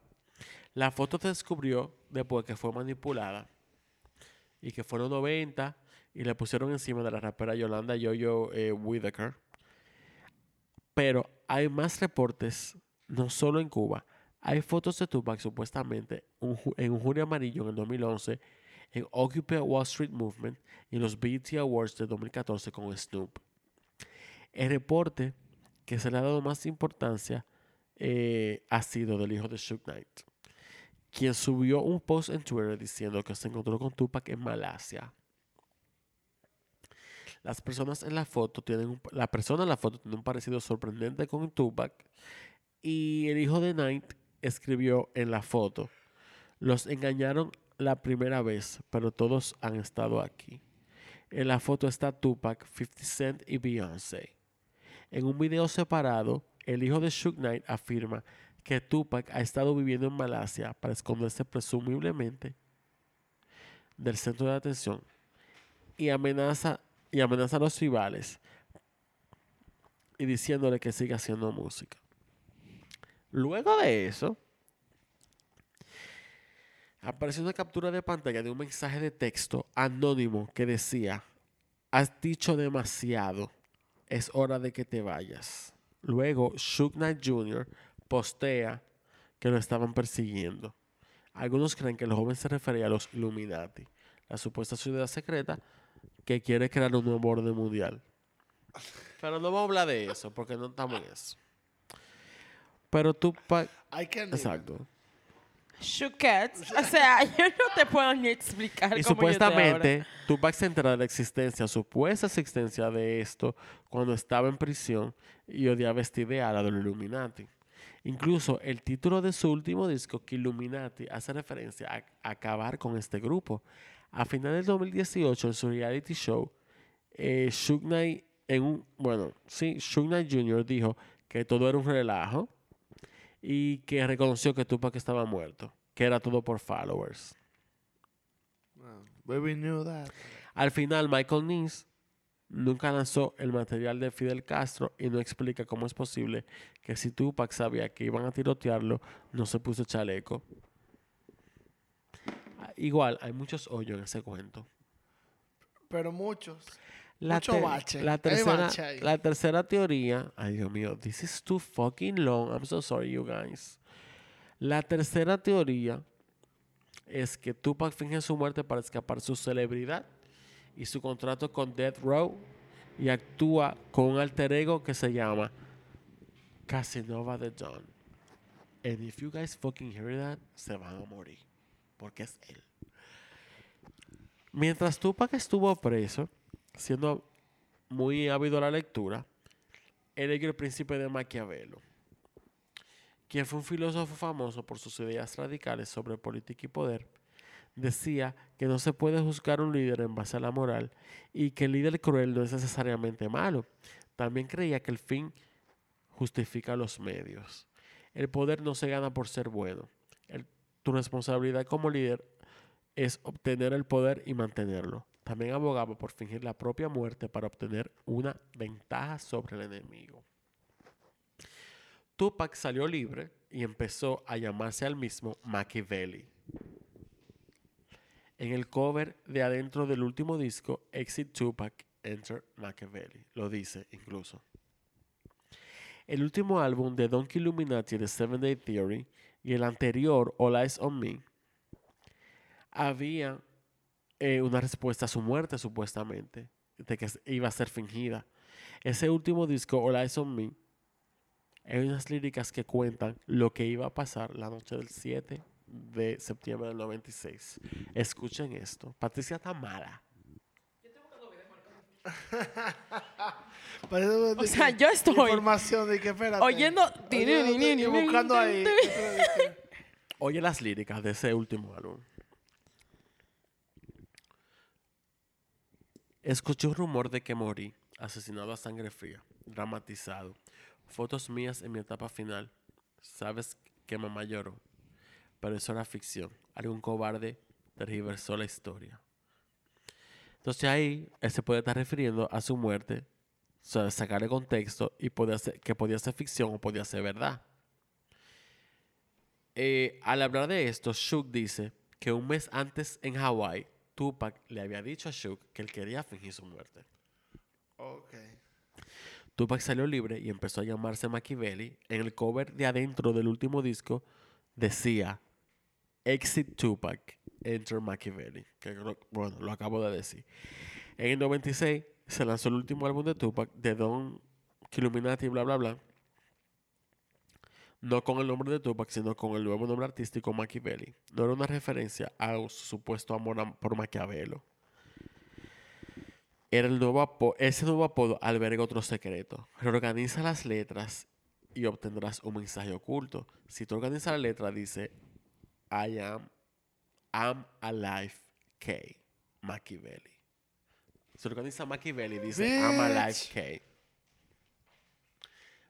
La foto se descubrió después que fue manipulada y que fueron 90 y le pusieron encima de la rapera Yolanda Yo-Yo eh, Whittaker. Pero hay más reportes, no solo en Cuba. Hay fotos de Tupac supuestamente en un julio amarillo en el 2011, en Occupy Wall Street Movement y en los BET Awards de 2014 con Snoop. El reporte que se le ha dado más importancia eh, ha sido del hijo de Suge Knight, quien subió un post en Twitter diciendo que se encontró con Tupac en Malasia. Las personas en la foto tienen un- la persona en la foto tiene un parecido sorprendente con Tupac y el hijo de Knight escribió en la foto: Los engañaron la primera vez, pero todos han estado aquí. En la foto está Tupac, 50 Cent y Beyoncé. En un video separado, el hijo de Suge Knight afirma que Tupac ha estado viviendo en Malasia para esconderse presumiblemente del centro de atención y amenaza, y amenaza a los rivales y diciéndole que siga haciendo música. Luego de eso, apareció una captura de pantalla de un mensaje de texto anónimo que decía, has dicho demasiado, es hora de que te vayas. Luego, Suge Knight Jr. postea que lo estaban persiguiendo. Algunos creen que el joven se refería a los Illuminati, la supuesta sociedad secreta que quiere crear un nuevo orden mundial. Pero no vamos a hablar de eso, porque no estamos en eso. Pero even. Exacto. Shuket. O sea, yo no te puedo ni explicar Y cómo yo supuestamente Tupac se entera de la existencia, supuesta existencia de esto cuando estaba en prisión y odiaba esta idea, la del Illuminati. Incluso el título de su último disco, que Illuminati, hace referencia a, acabar con este grupo. A finales del 2018, en su reality show, eh, Knight, en un, bueno, sí, Knight Jr. dijo que todo era un relajo y que reconoció que Tupac estaba muerto, que era todo por followers. No, Baby knew that. Al final, Michael Nice nunca lanzó el material de Fidel Castro y no explica cómo es posible que si Tupac sabía que iban a tirotearlo, no se puso chaleco. Ah, Igual, hay muchos hoyos en ese cuento. Pero muchos. La, Mucho te- bache. la Hay tercera, bache la tercera teoría, ay Dios mío, this is too fucking long. I'm so sorry, you guys. La tercera teoría es que Tupac finge su muerte para escapar su celebridad y su contrato con Death Row y actúa con un alter ego que se llama Casanova the Don. And if you guys fucking hear that, se van a morir. Porque es él. Mientras Tupac estuvo preso, siendo muy ávido a la lectura, él leyó El Príncipe de Maquiavelo, quien fue un filósofo famoso por sus ideas radicales sobre política y poder, decía que no se puede juzgar un líder en base a la moral y que el líder cruel no es necesariamente malo. También creía que el fin justifica los medios. El poder no se gana por ser bueno. Tu responsabilidad como líder es obtener el poder y mantenerlo. También abogaba por fingir la propia muerte para obtener una ventaja sobre el enemigo. Tupac salió libre y empezó a llamarse al mismo Machiavelli. En el cover de adentro del último disco, Exit Tupac, Enter Machiavelli. Lo dice incluso. El último álbum de Donkey Illuminati de Seven Day Theory y el anterior, All Eyes on Me, había eh, una respuesta a su muerte, supuestamente, de que iba a ser fingida. Ese último disco, All Eyes on Me, hay unas líricas que cuentan lo que iba a pasar la noche del 7 de septiembre del 96. Escuchen esto. Patricia está mala. O sea, que- yo estoy Información de que, espérate. oyendo- Oyendo y buscando ahí. Oye las líricas de ese último álbum. Escuché un rumor de que morí, asesinado a sangre fría, dramatizado. Fotos mías en mi etapa final. Sabes que mamá lloró. Pero eso era ficción. Algún cobarde tergiversó la historia. Entonces ahí él se puede estar refiriendo a su muerte, o sea, contexto y que podía ser ficción o podía ser verdad. Eh, al hablar de esto, Shook dice que un mes antes en Hawái, Tupac le había dicho a Shook que él quería fingir su muerte. Tupac salió libre y empezó a llamarse Machiavelli. En el cover de adentro del último disco decía Exit Tupac, Enter Machiavelli. Que bueno, lo acabo de decir. En el 96 se lanzó el último álbum de Tupac, de Don Illuminati, bla, bla, bla. No con el nombre de Tupac, sino con el nuevo nombre artístico Machiavelli. No era una referencia a su supuesto amor por Maquiavelo. Era el nuevo ese nuevo apodo alberga otro secreto. Reorganiza las letras y obtendrás un mensaje oculto. Si tú organizas la letra, dice I am, I'm alive K. Machiavelli. Si organiza Machiavelli, dice I'm alive Bitch. K.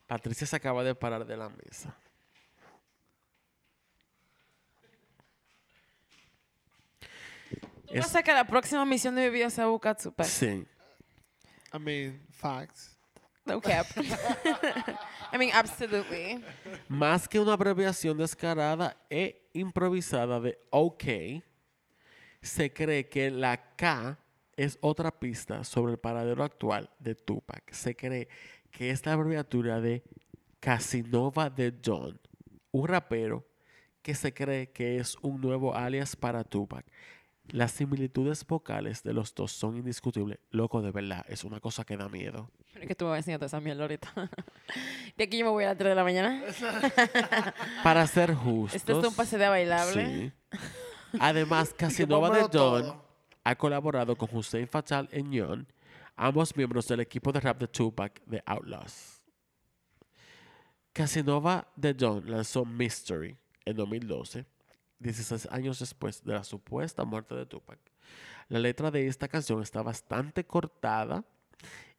Patricia se acaba de parar de la mesa. Vas a que la próxima misión de mi vida sea buscar Tupac. Sí. I mean, facts. No cap. I mean, absolutely. Más que una abreviación descarada e improvisada de OK, se cree que la K es otra pista sobre el paradero actual de Tupac. Se cree que es la abreviatura de Casinova de John, un rapero que se cree que es un nuevo alias para Tupac. Las similitudes vocales de los dos son indiscutibles. Loco, de verdad, es una cosa que da miedo. Pero que tú me vas a enseñar toda esa mierda ahorita. De aquí yo me voy a las 3 de la mañana. Para ser justos. Este es un pase de bailable. Sí. Además, Casinova de Don ha colaborado con Hussein Fatal en Yon, ambos miembros del equipo de rap de Tupac, The Outlaws. Casinova de Don lanzó Mystery en 2012, 16 años después de la supuesta muerte de Tupac. La letra de esta canción está bastante cortada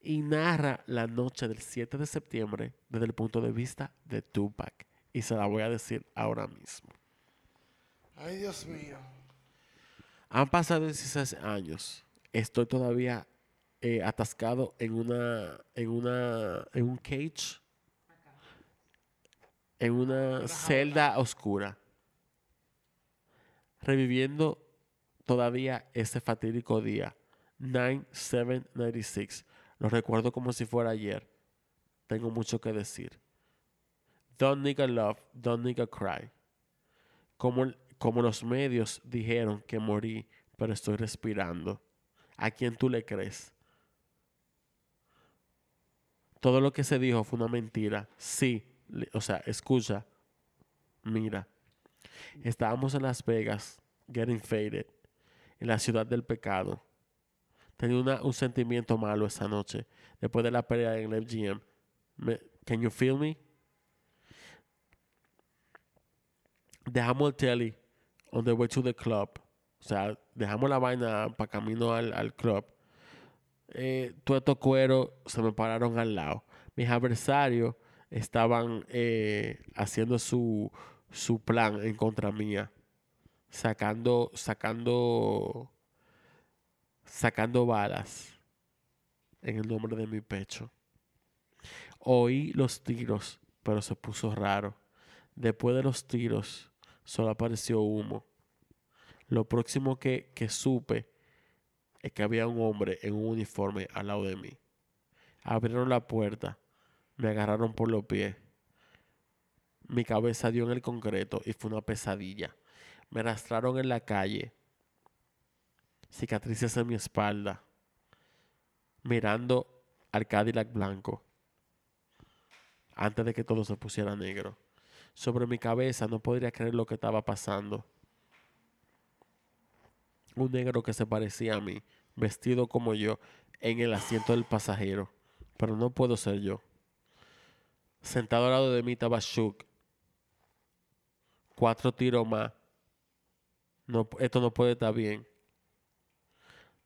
y narra la noche del 7 de septiembre desde el punto de vista de Tupac. Y se la voy a decir ahora mismo. Ay, Dios mío. Han pasado 16 años. Estoy todavía eh, atascado en una, en una, en un cage, en una celda oscura, reviviendo todavía ese fatídico día, 9-7-96. Lo recuerdo como si fuera ayer. Tengo mucho que decir. Don't nigga love, don't nigga cry como, como los medios dijeron que morí, pero estoy respirando. ¿A quién tú le crees? Todo lo que se dijo fue una mentira. Sí, o sea, escucha, mira. Estábamos en Las Vegas, getting faded, en la ciudad del pecado. Tenía un sentimiento malo esa noche, después de la pelea en el FGM. Me- can you feel me? dejamos el telly on the way to the club. O sea, dejamos la vaina para camino al, al club. Eh, todos estos cueros se me pararon al lado. Mis adversarios estaban eh, haciendo su, su plan en contra mía. Sacando, sacando, sacando balas en el nombre de mi pecho. Oí los tiros, pero se puso raro. Después de los tiros, solo apareció humo. Lo próximo que, que supe es que había un hombre en un uniforme al lado de mí. Abrieron la puerta, me agarraron por los pies. Mi cabeza dio en el concreto y fue una pesadilla. Me arrastraron en la calle, cicatrices en mi espalda, mirando al Cadillac blanco, antes de que todo se pusiera negro. Sobre mi cabeza no podría creer lo que estaba pasando. Un negro que se parecía a mí, vestido como yo, en el asiento del pasajero, pero no puedo ser yo. Sentado al lado de mí estaba Shook. Cuatro tiros más. No, esto no puede estar bien.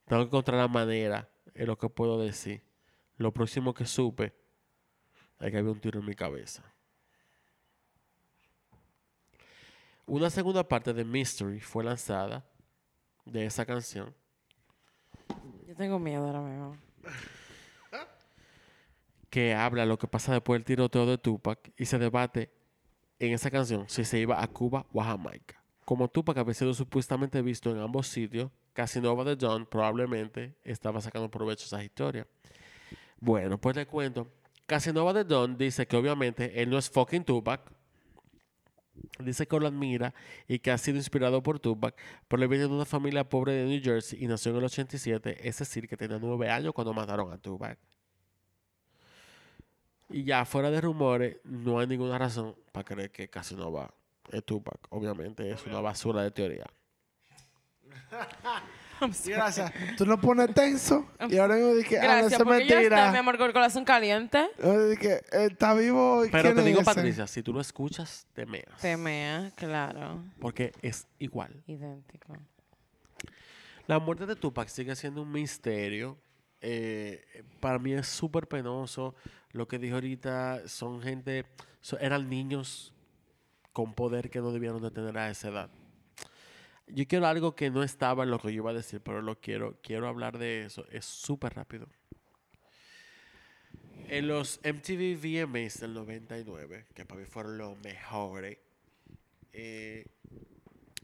Tengo que encontrar la manera, es lo que puedo decir. Lo próximo que supe es que había un tiro en mi cabeza. Una segunda parte de Mystery fue lanzada de esa canción Yo tengo miedo ahora mismo. que habla lo que pasa después del tiroteo de Tupac y se debate en esa canción si se iba a Cuba o a Jamaica. Como Tupac había sido supuestamente visto en ambos sitios, Casinova de John probablemente estaba sacando provecho de esa historia. Bueno, pues le cuento. Casinova de Don dice que obviamente él no es fucking Tupac. Dice que lo admira y que ha sido inspirado por Tupac, pero él viene de una familia pobre de New Jersey y nació en el 87, es decir, que tenía nueve años cuando mataron a Tupac. Y ya fuera de rumores, no hay ninguna razón para creer que Casanova es Tupac. Obviamente es una basura de teoría. Gracias. Tú no pones tenso. Y ahora mismo dije, ah, no, Gracias, porque ya está, mi mentira. amor, con el corazón caliente. Yo dije, eh, está vivo. ¿y Pero quién te es digo, ese? Patricia, si tú lo escuchas, te meas. Temea, claro. Porque es igual. Idéntico. La muerte de Tupac sigue siendo un misterio. Eh, para mí es súper penoso. Lo que dijo ahorita son gente, eran niños con poder que no debieron de tener a esa edad. Yo quiero algo que no estaba en lo que yo iba a decir, pero lo quiero, quiero hablar de eso. Es súper rápido. En los MTV VMAs del 99, que para mí fueron los mejores, eh,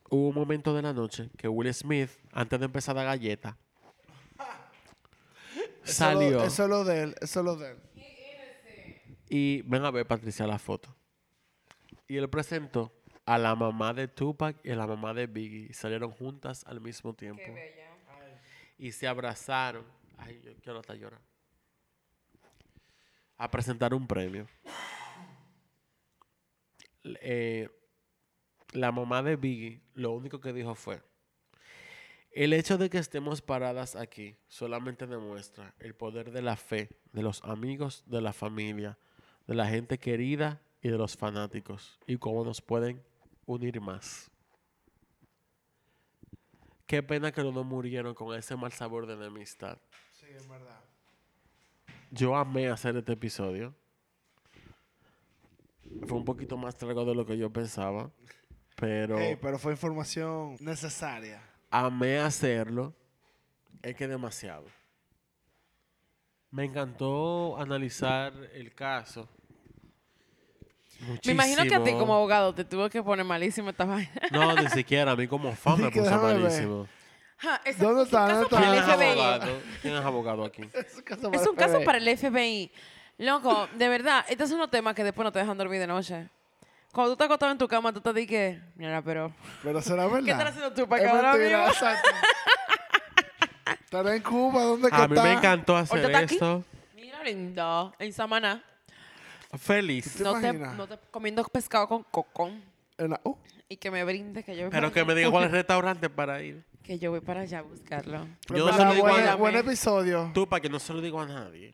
hubo un momento de la noche que Will Smith, antes de empezar la galleta, salió. Eso es lo de él. Eso es lo de él. Y ven a ver, Patricia, la foto. Y él presentó a la mamá de Tupac y a la mamá de Biggie. Y salieron juntas al mismo tiempo. Y se abrazaron. Ay, yo quiero hasta llorar. A presentar un premio. Eh, la mamá de Biggie lo único que dijo fue, el hecho de que estemos paradas aquí solamente demuestra el poder de la fe, de los amigos, de la familia, de la gente querida y de los fanáticos y cómo nos pueden unir más. Qué pena que los dos murieron con ese mal sabor de enemistad. Sí, es verdad. Yo amé hacer este episodio. Fue un poquito más largo de lo que yo pensaba, pero pero fue información necesaria. Amé hacerlo. Es que demasiado. Me encantó analizar el caso. Me imagino que a ti Muchísimo. como abogado te tuvo que poner malísimo esta vaina. No, ni siquiera. A mí como fan me puso malísimo. Ja, es, ¿Dónde es está? ¿Dónde ¿Quién el es abogado? ¿Quién es abogado aquí? Es un caso Es para un caso para el FBI. Loco, de verdad, estos son los temas que después no te dejan dormir de noche. Cuando tú estás acostado en tu cama, tú te dices, mira, pero... Pero será verdad. ¿Qué estás haciendo tú para Es ahora mentira, mismo? exacto. Estará en Cuba, ¿dónde que A mí está? me encantó hacer ¿Ahorita está aquí? esto. Mira, lindo. En Samaná. Feliz. ¿Te No te, imaginas? no te comiendo pescado con coco. En la- uh, Y que me brinde que yo voy Pero para que me allá. diga cuál es el restaurante para ir. Que yo voy para allá a buscarlo. pero Yo no se lo digo a nadie. buen episodio. Tú, para que no se lo digo a nadie.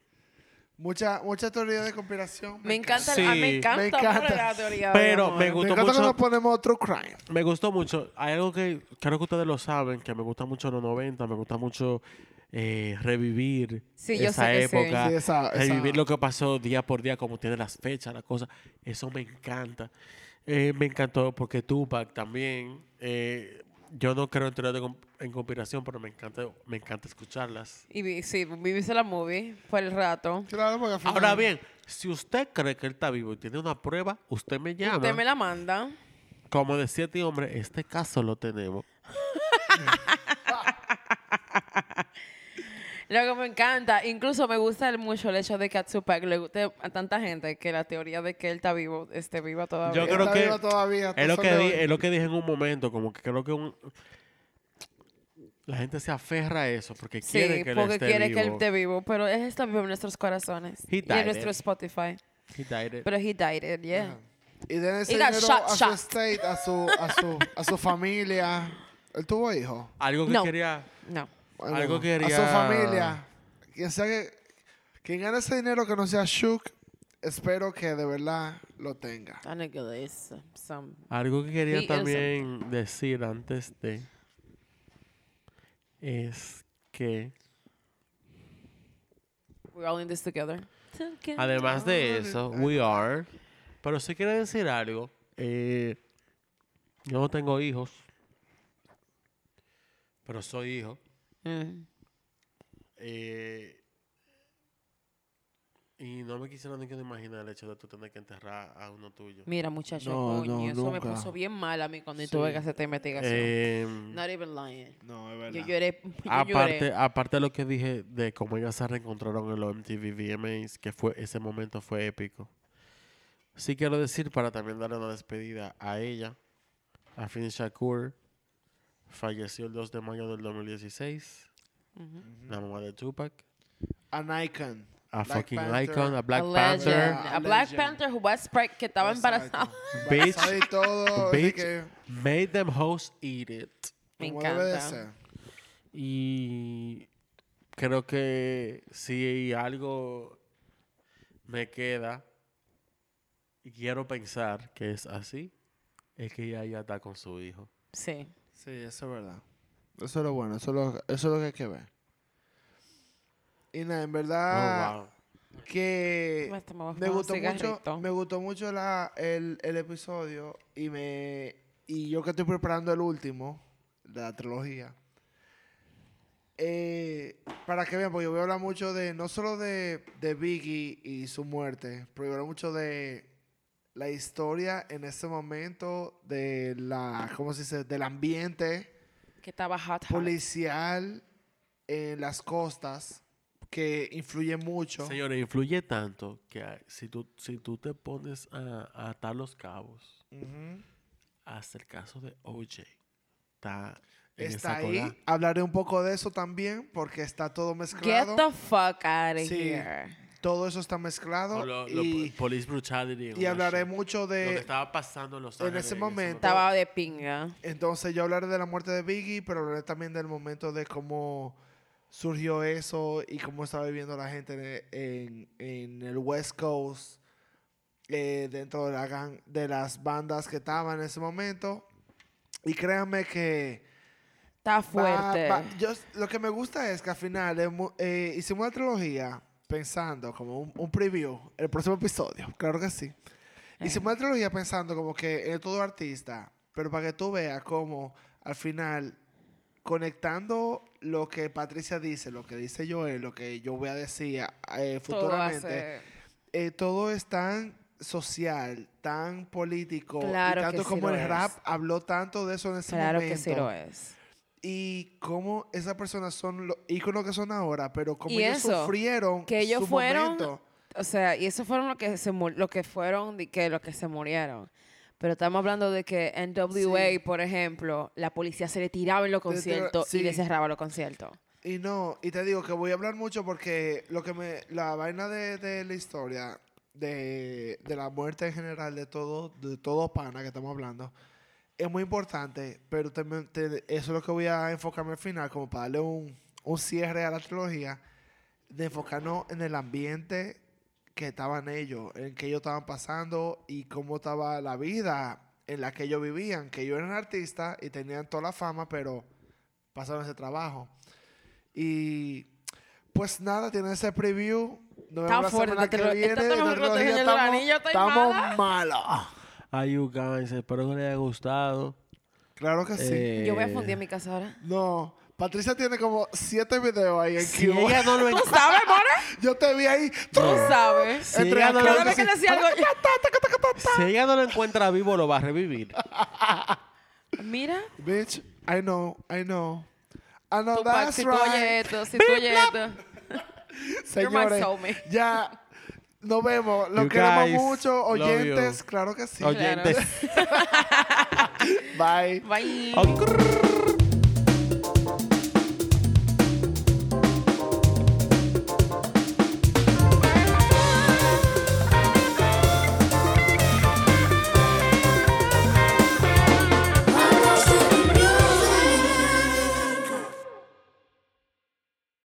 Mucha, mucha teoría de conspiración. Me encanta, ah, Sí. me encanta, Me encanta. la teoría Pero me Me gustó encanta mucho. cuando ponemos otro crime. Me gustó mucho. Hay algo que creo que ustedes lo saben, que me gusta mucho los 90, me gusta mucho eh, revivir Sí, yo esa que época, Sí, esa- esa- revivir lo que pasó día por día, como tiene las fechas, las cosas. Eso me encanta. Eh, me encantó porque Tupac también. eh, yo no creo en con- en conspiración, pero me encanta, me encanta escucharlas. Y vi, sí, viviste la movie por el rato. Claro, porque al final- Ahora bien, si usted cree que él está vivo y tiene una prueba, usted me llama. Usted me la manda. Como decía este hombre, este caso lo tenemos. Lo que me encanta, incluso me gusta mucho el hecho de que a Tupac le guste a tanta gente que la teoría de que él está vivo esté viva todavía. Yo creo que todavía, Es lo, que di- es lo que dije en un momento, como que creo que un- la gente se aferra a eso porque sí, quiere que él porque esté quiere vivo. que él esté vivo, pero él está vivo en nuestros corazones He y en died nuestro it. Spotify. He died it. Pero he died it, yeah. Ajá. Y den ese He got dinero shot, a su shot. estate, a su, a su, a su familia. Él tuvo hijos. Algo que No. quería... No. Bueno, Algo A quería- su familia. Quien sea que... Quien gane ese dinero que no sea Shook, espero que de verdad lo tenga. Algo que quería también decir antes de... Es que... We're all in this together. Además de eso, we are... Pero si quiere decir algo, eh, yo no tengo hijos, pero soy hijo. Mm. Eh, y no me quisiera ni que imaginar el hecho de tú tener que enterrar a uno tuyo. Mira, muchacho, No, coño, no, eso me puso bien mal a mí cuando Sí. tuve que hacer esta investigación. Eh, Not even lying. No, es Yo verdad. lloré. Yo aparte, lloré. aparte de lo que dije de cómo ellas se reencontraron en los MTV VMAs, que fue ese momento fue épico. Sí quiero decir para también darle una despedida a ella, a Finn Shakur, falleció el 2 de mayo del 2016, Ujú. la mamá de Tupac, An icon. a Black fucking Panther. icon, a Black a Panther, legend. A A Black legend. Panther who was que estaba embarazada. Bitch. Bitch. que, made them hoes eat it. Me encanta. Y creo que si algo me queda y quiero pensar que es así, es que ella ya está con su hijo. Sí. Sí, eso es verdad. Eso es lo bueno, eso es lo, eso es lo que hay que ver. Y nada, en verdad Oh, wow. que me gustó mucho, me gustó mucho la, el, el episodio y me y yo que estoy preparando el último de la trilogía. eh, para que vean, porque yo voy a hablar mucho de, no solo de, de Biggie y su muerte, pero voy a hablar mucho de la historia en ese momento, de la, ¿cómo se dice? Del ambiente Que estaba hot, hot. policial en las costas que influye mucho. Señores, influye tanto que hay- si tú, si tú te pones a, a atar los cabos, Ujú. hasta el caso de OJ, está en Está esa ahí. cola. Hablaré un poco de eso también porque está todo Get mezclado. the fuck out of Sí. here. Todo eso está mezclado. Lo- lo- y, police brutality. y hablaré shit. mucho lo que de... estaba pasando en Los en ese momento. Estaba de pinga. Entonces yo hablaré de la muerte de Biggie, pero hablaré también del momento de cómo surgió eso y cómo estaba viviendo la gente en, en el West Coast, eh, dentro de, la gang- de las bandas que estaban en ese momento. Y créanme que... Está va- fuerte. va- yo, lo que me gusta es que al final hemos- eh, hicimos una trilogía pensando como un, un preview, el próximo episodio, claro que sí. Hicimos una trilogía pensando como que en todo artista, pero para que tú veas cómo al final, conectando lo que Patricia dice, lo que dice Joel, lo que yo voy a decir eh, futuramente, eh, todo es tan social, tan político, Claro y tanto como el es. rap habló tanto de eso en ese Claro momento que sí lo es. Y cómo esas personas son los íconos que son ahora, pero como Y ellos eso, sufrieron que ellos su fueron- momento. O sea, y eso fueron lo que se lo que fueron que los que se murieron. Pero estamos hablando de que en NWA, Sí. por ejemplo, la policía se le tiraba en los conciertos y le cerraba los conciertos. Y no, y te digo que voy a hablar mucho porque lo que me, la vaina de, de la historia, de, de la muerte en general de todo, de todo pana que estamos hablando, es muy importante, pero te- eso es lo que voy a enfocarme al final, como para darle un, un cierre a la trilogía, de enfocarnos en el ambiente que estaban ellos, en que ellos estaban pasando y cómo estaba la vida en la que ellos vivían, que ellos eran artistas y tenían toda la fama, pero pasaron ese trabajo. Y pues nada, tienen ese preview. Nos vemos la semana que viene. estamos malos. Ay, you guys, espero que les haya gustado. Claro que sí. Eh, Yo voy a fundir en mi casa ahora. No, Patricia tiene como siete videos ahí en Si Cuba. ella no lo ¿Tú sabes, More? Yo te vi ahí. Tú sabes. Si Entre ella, no acá- lo, Cada vez que decía algo... si ella no lo encuentra vivo, lo va a revivir. Mira, Bitch, I know, I know. I know Tupac, that's si tú oyes right. esto, si tú oyes esto. You're my Señores, soulmate. ya nos vemos. Los You queremos guys, mucho. love you. Oyentes, claro que sí. Oyentes. Bye. Bye. Ok.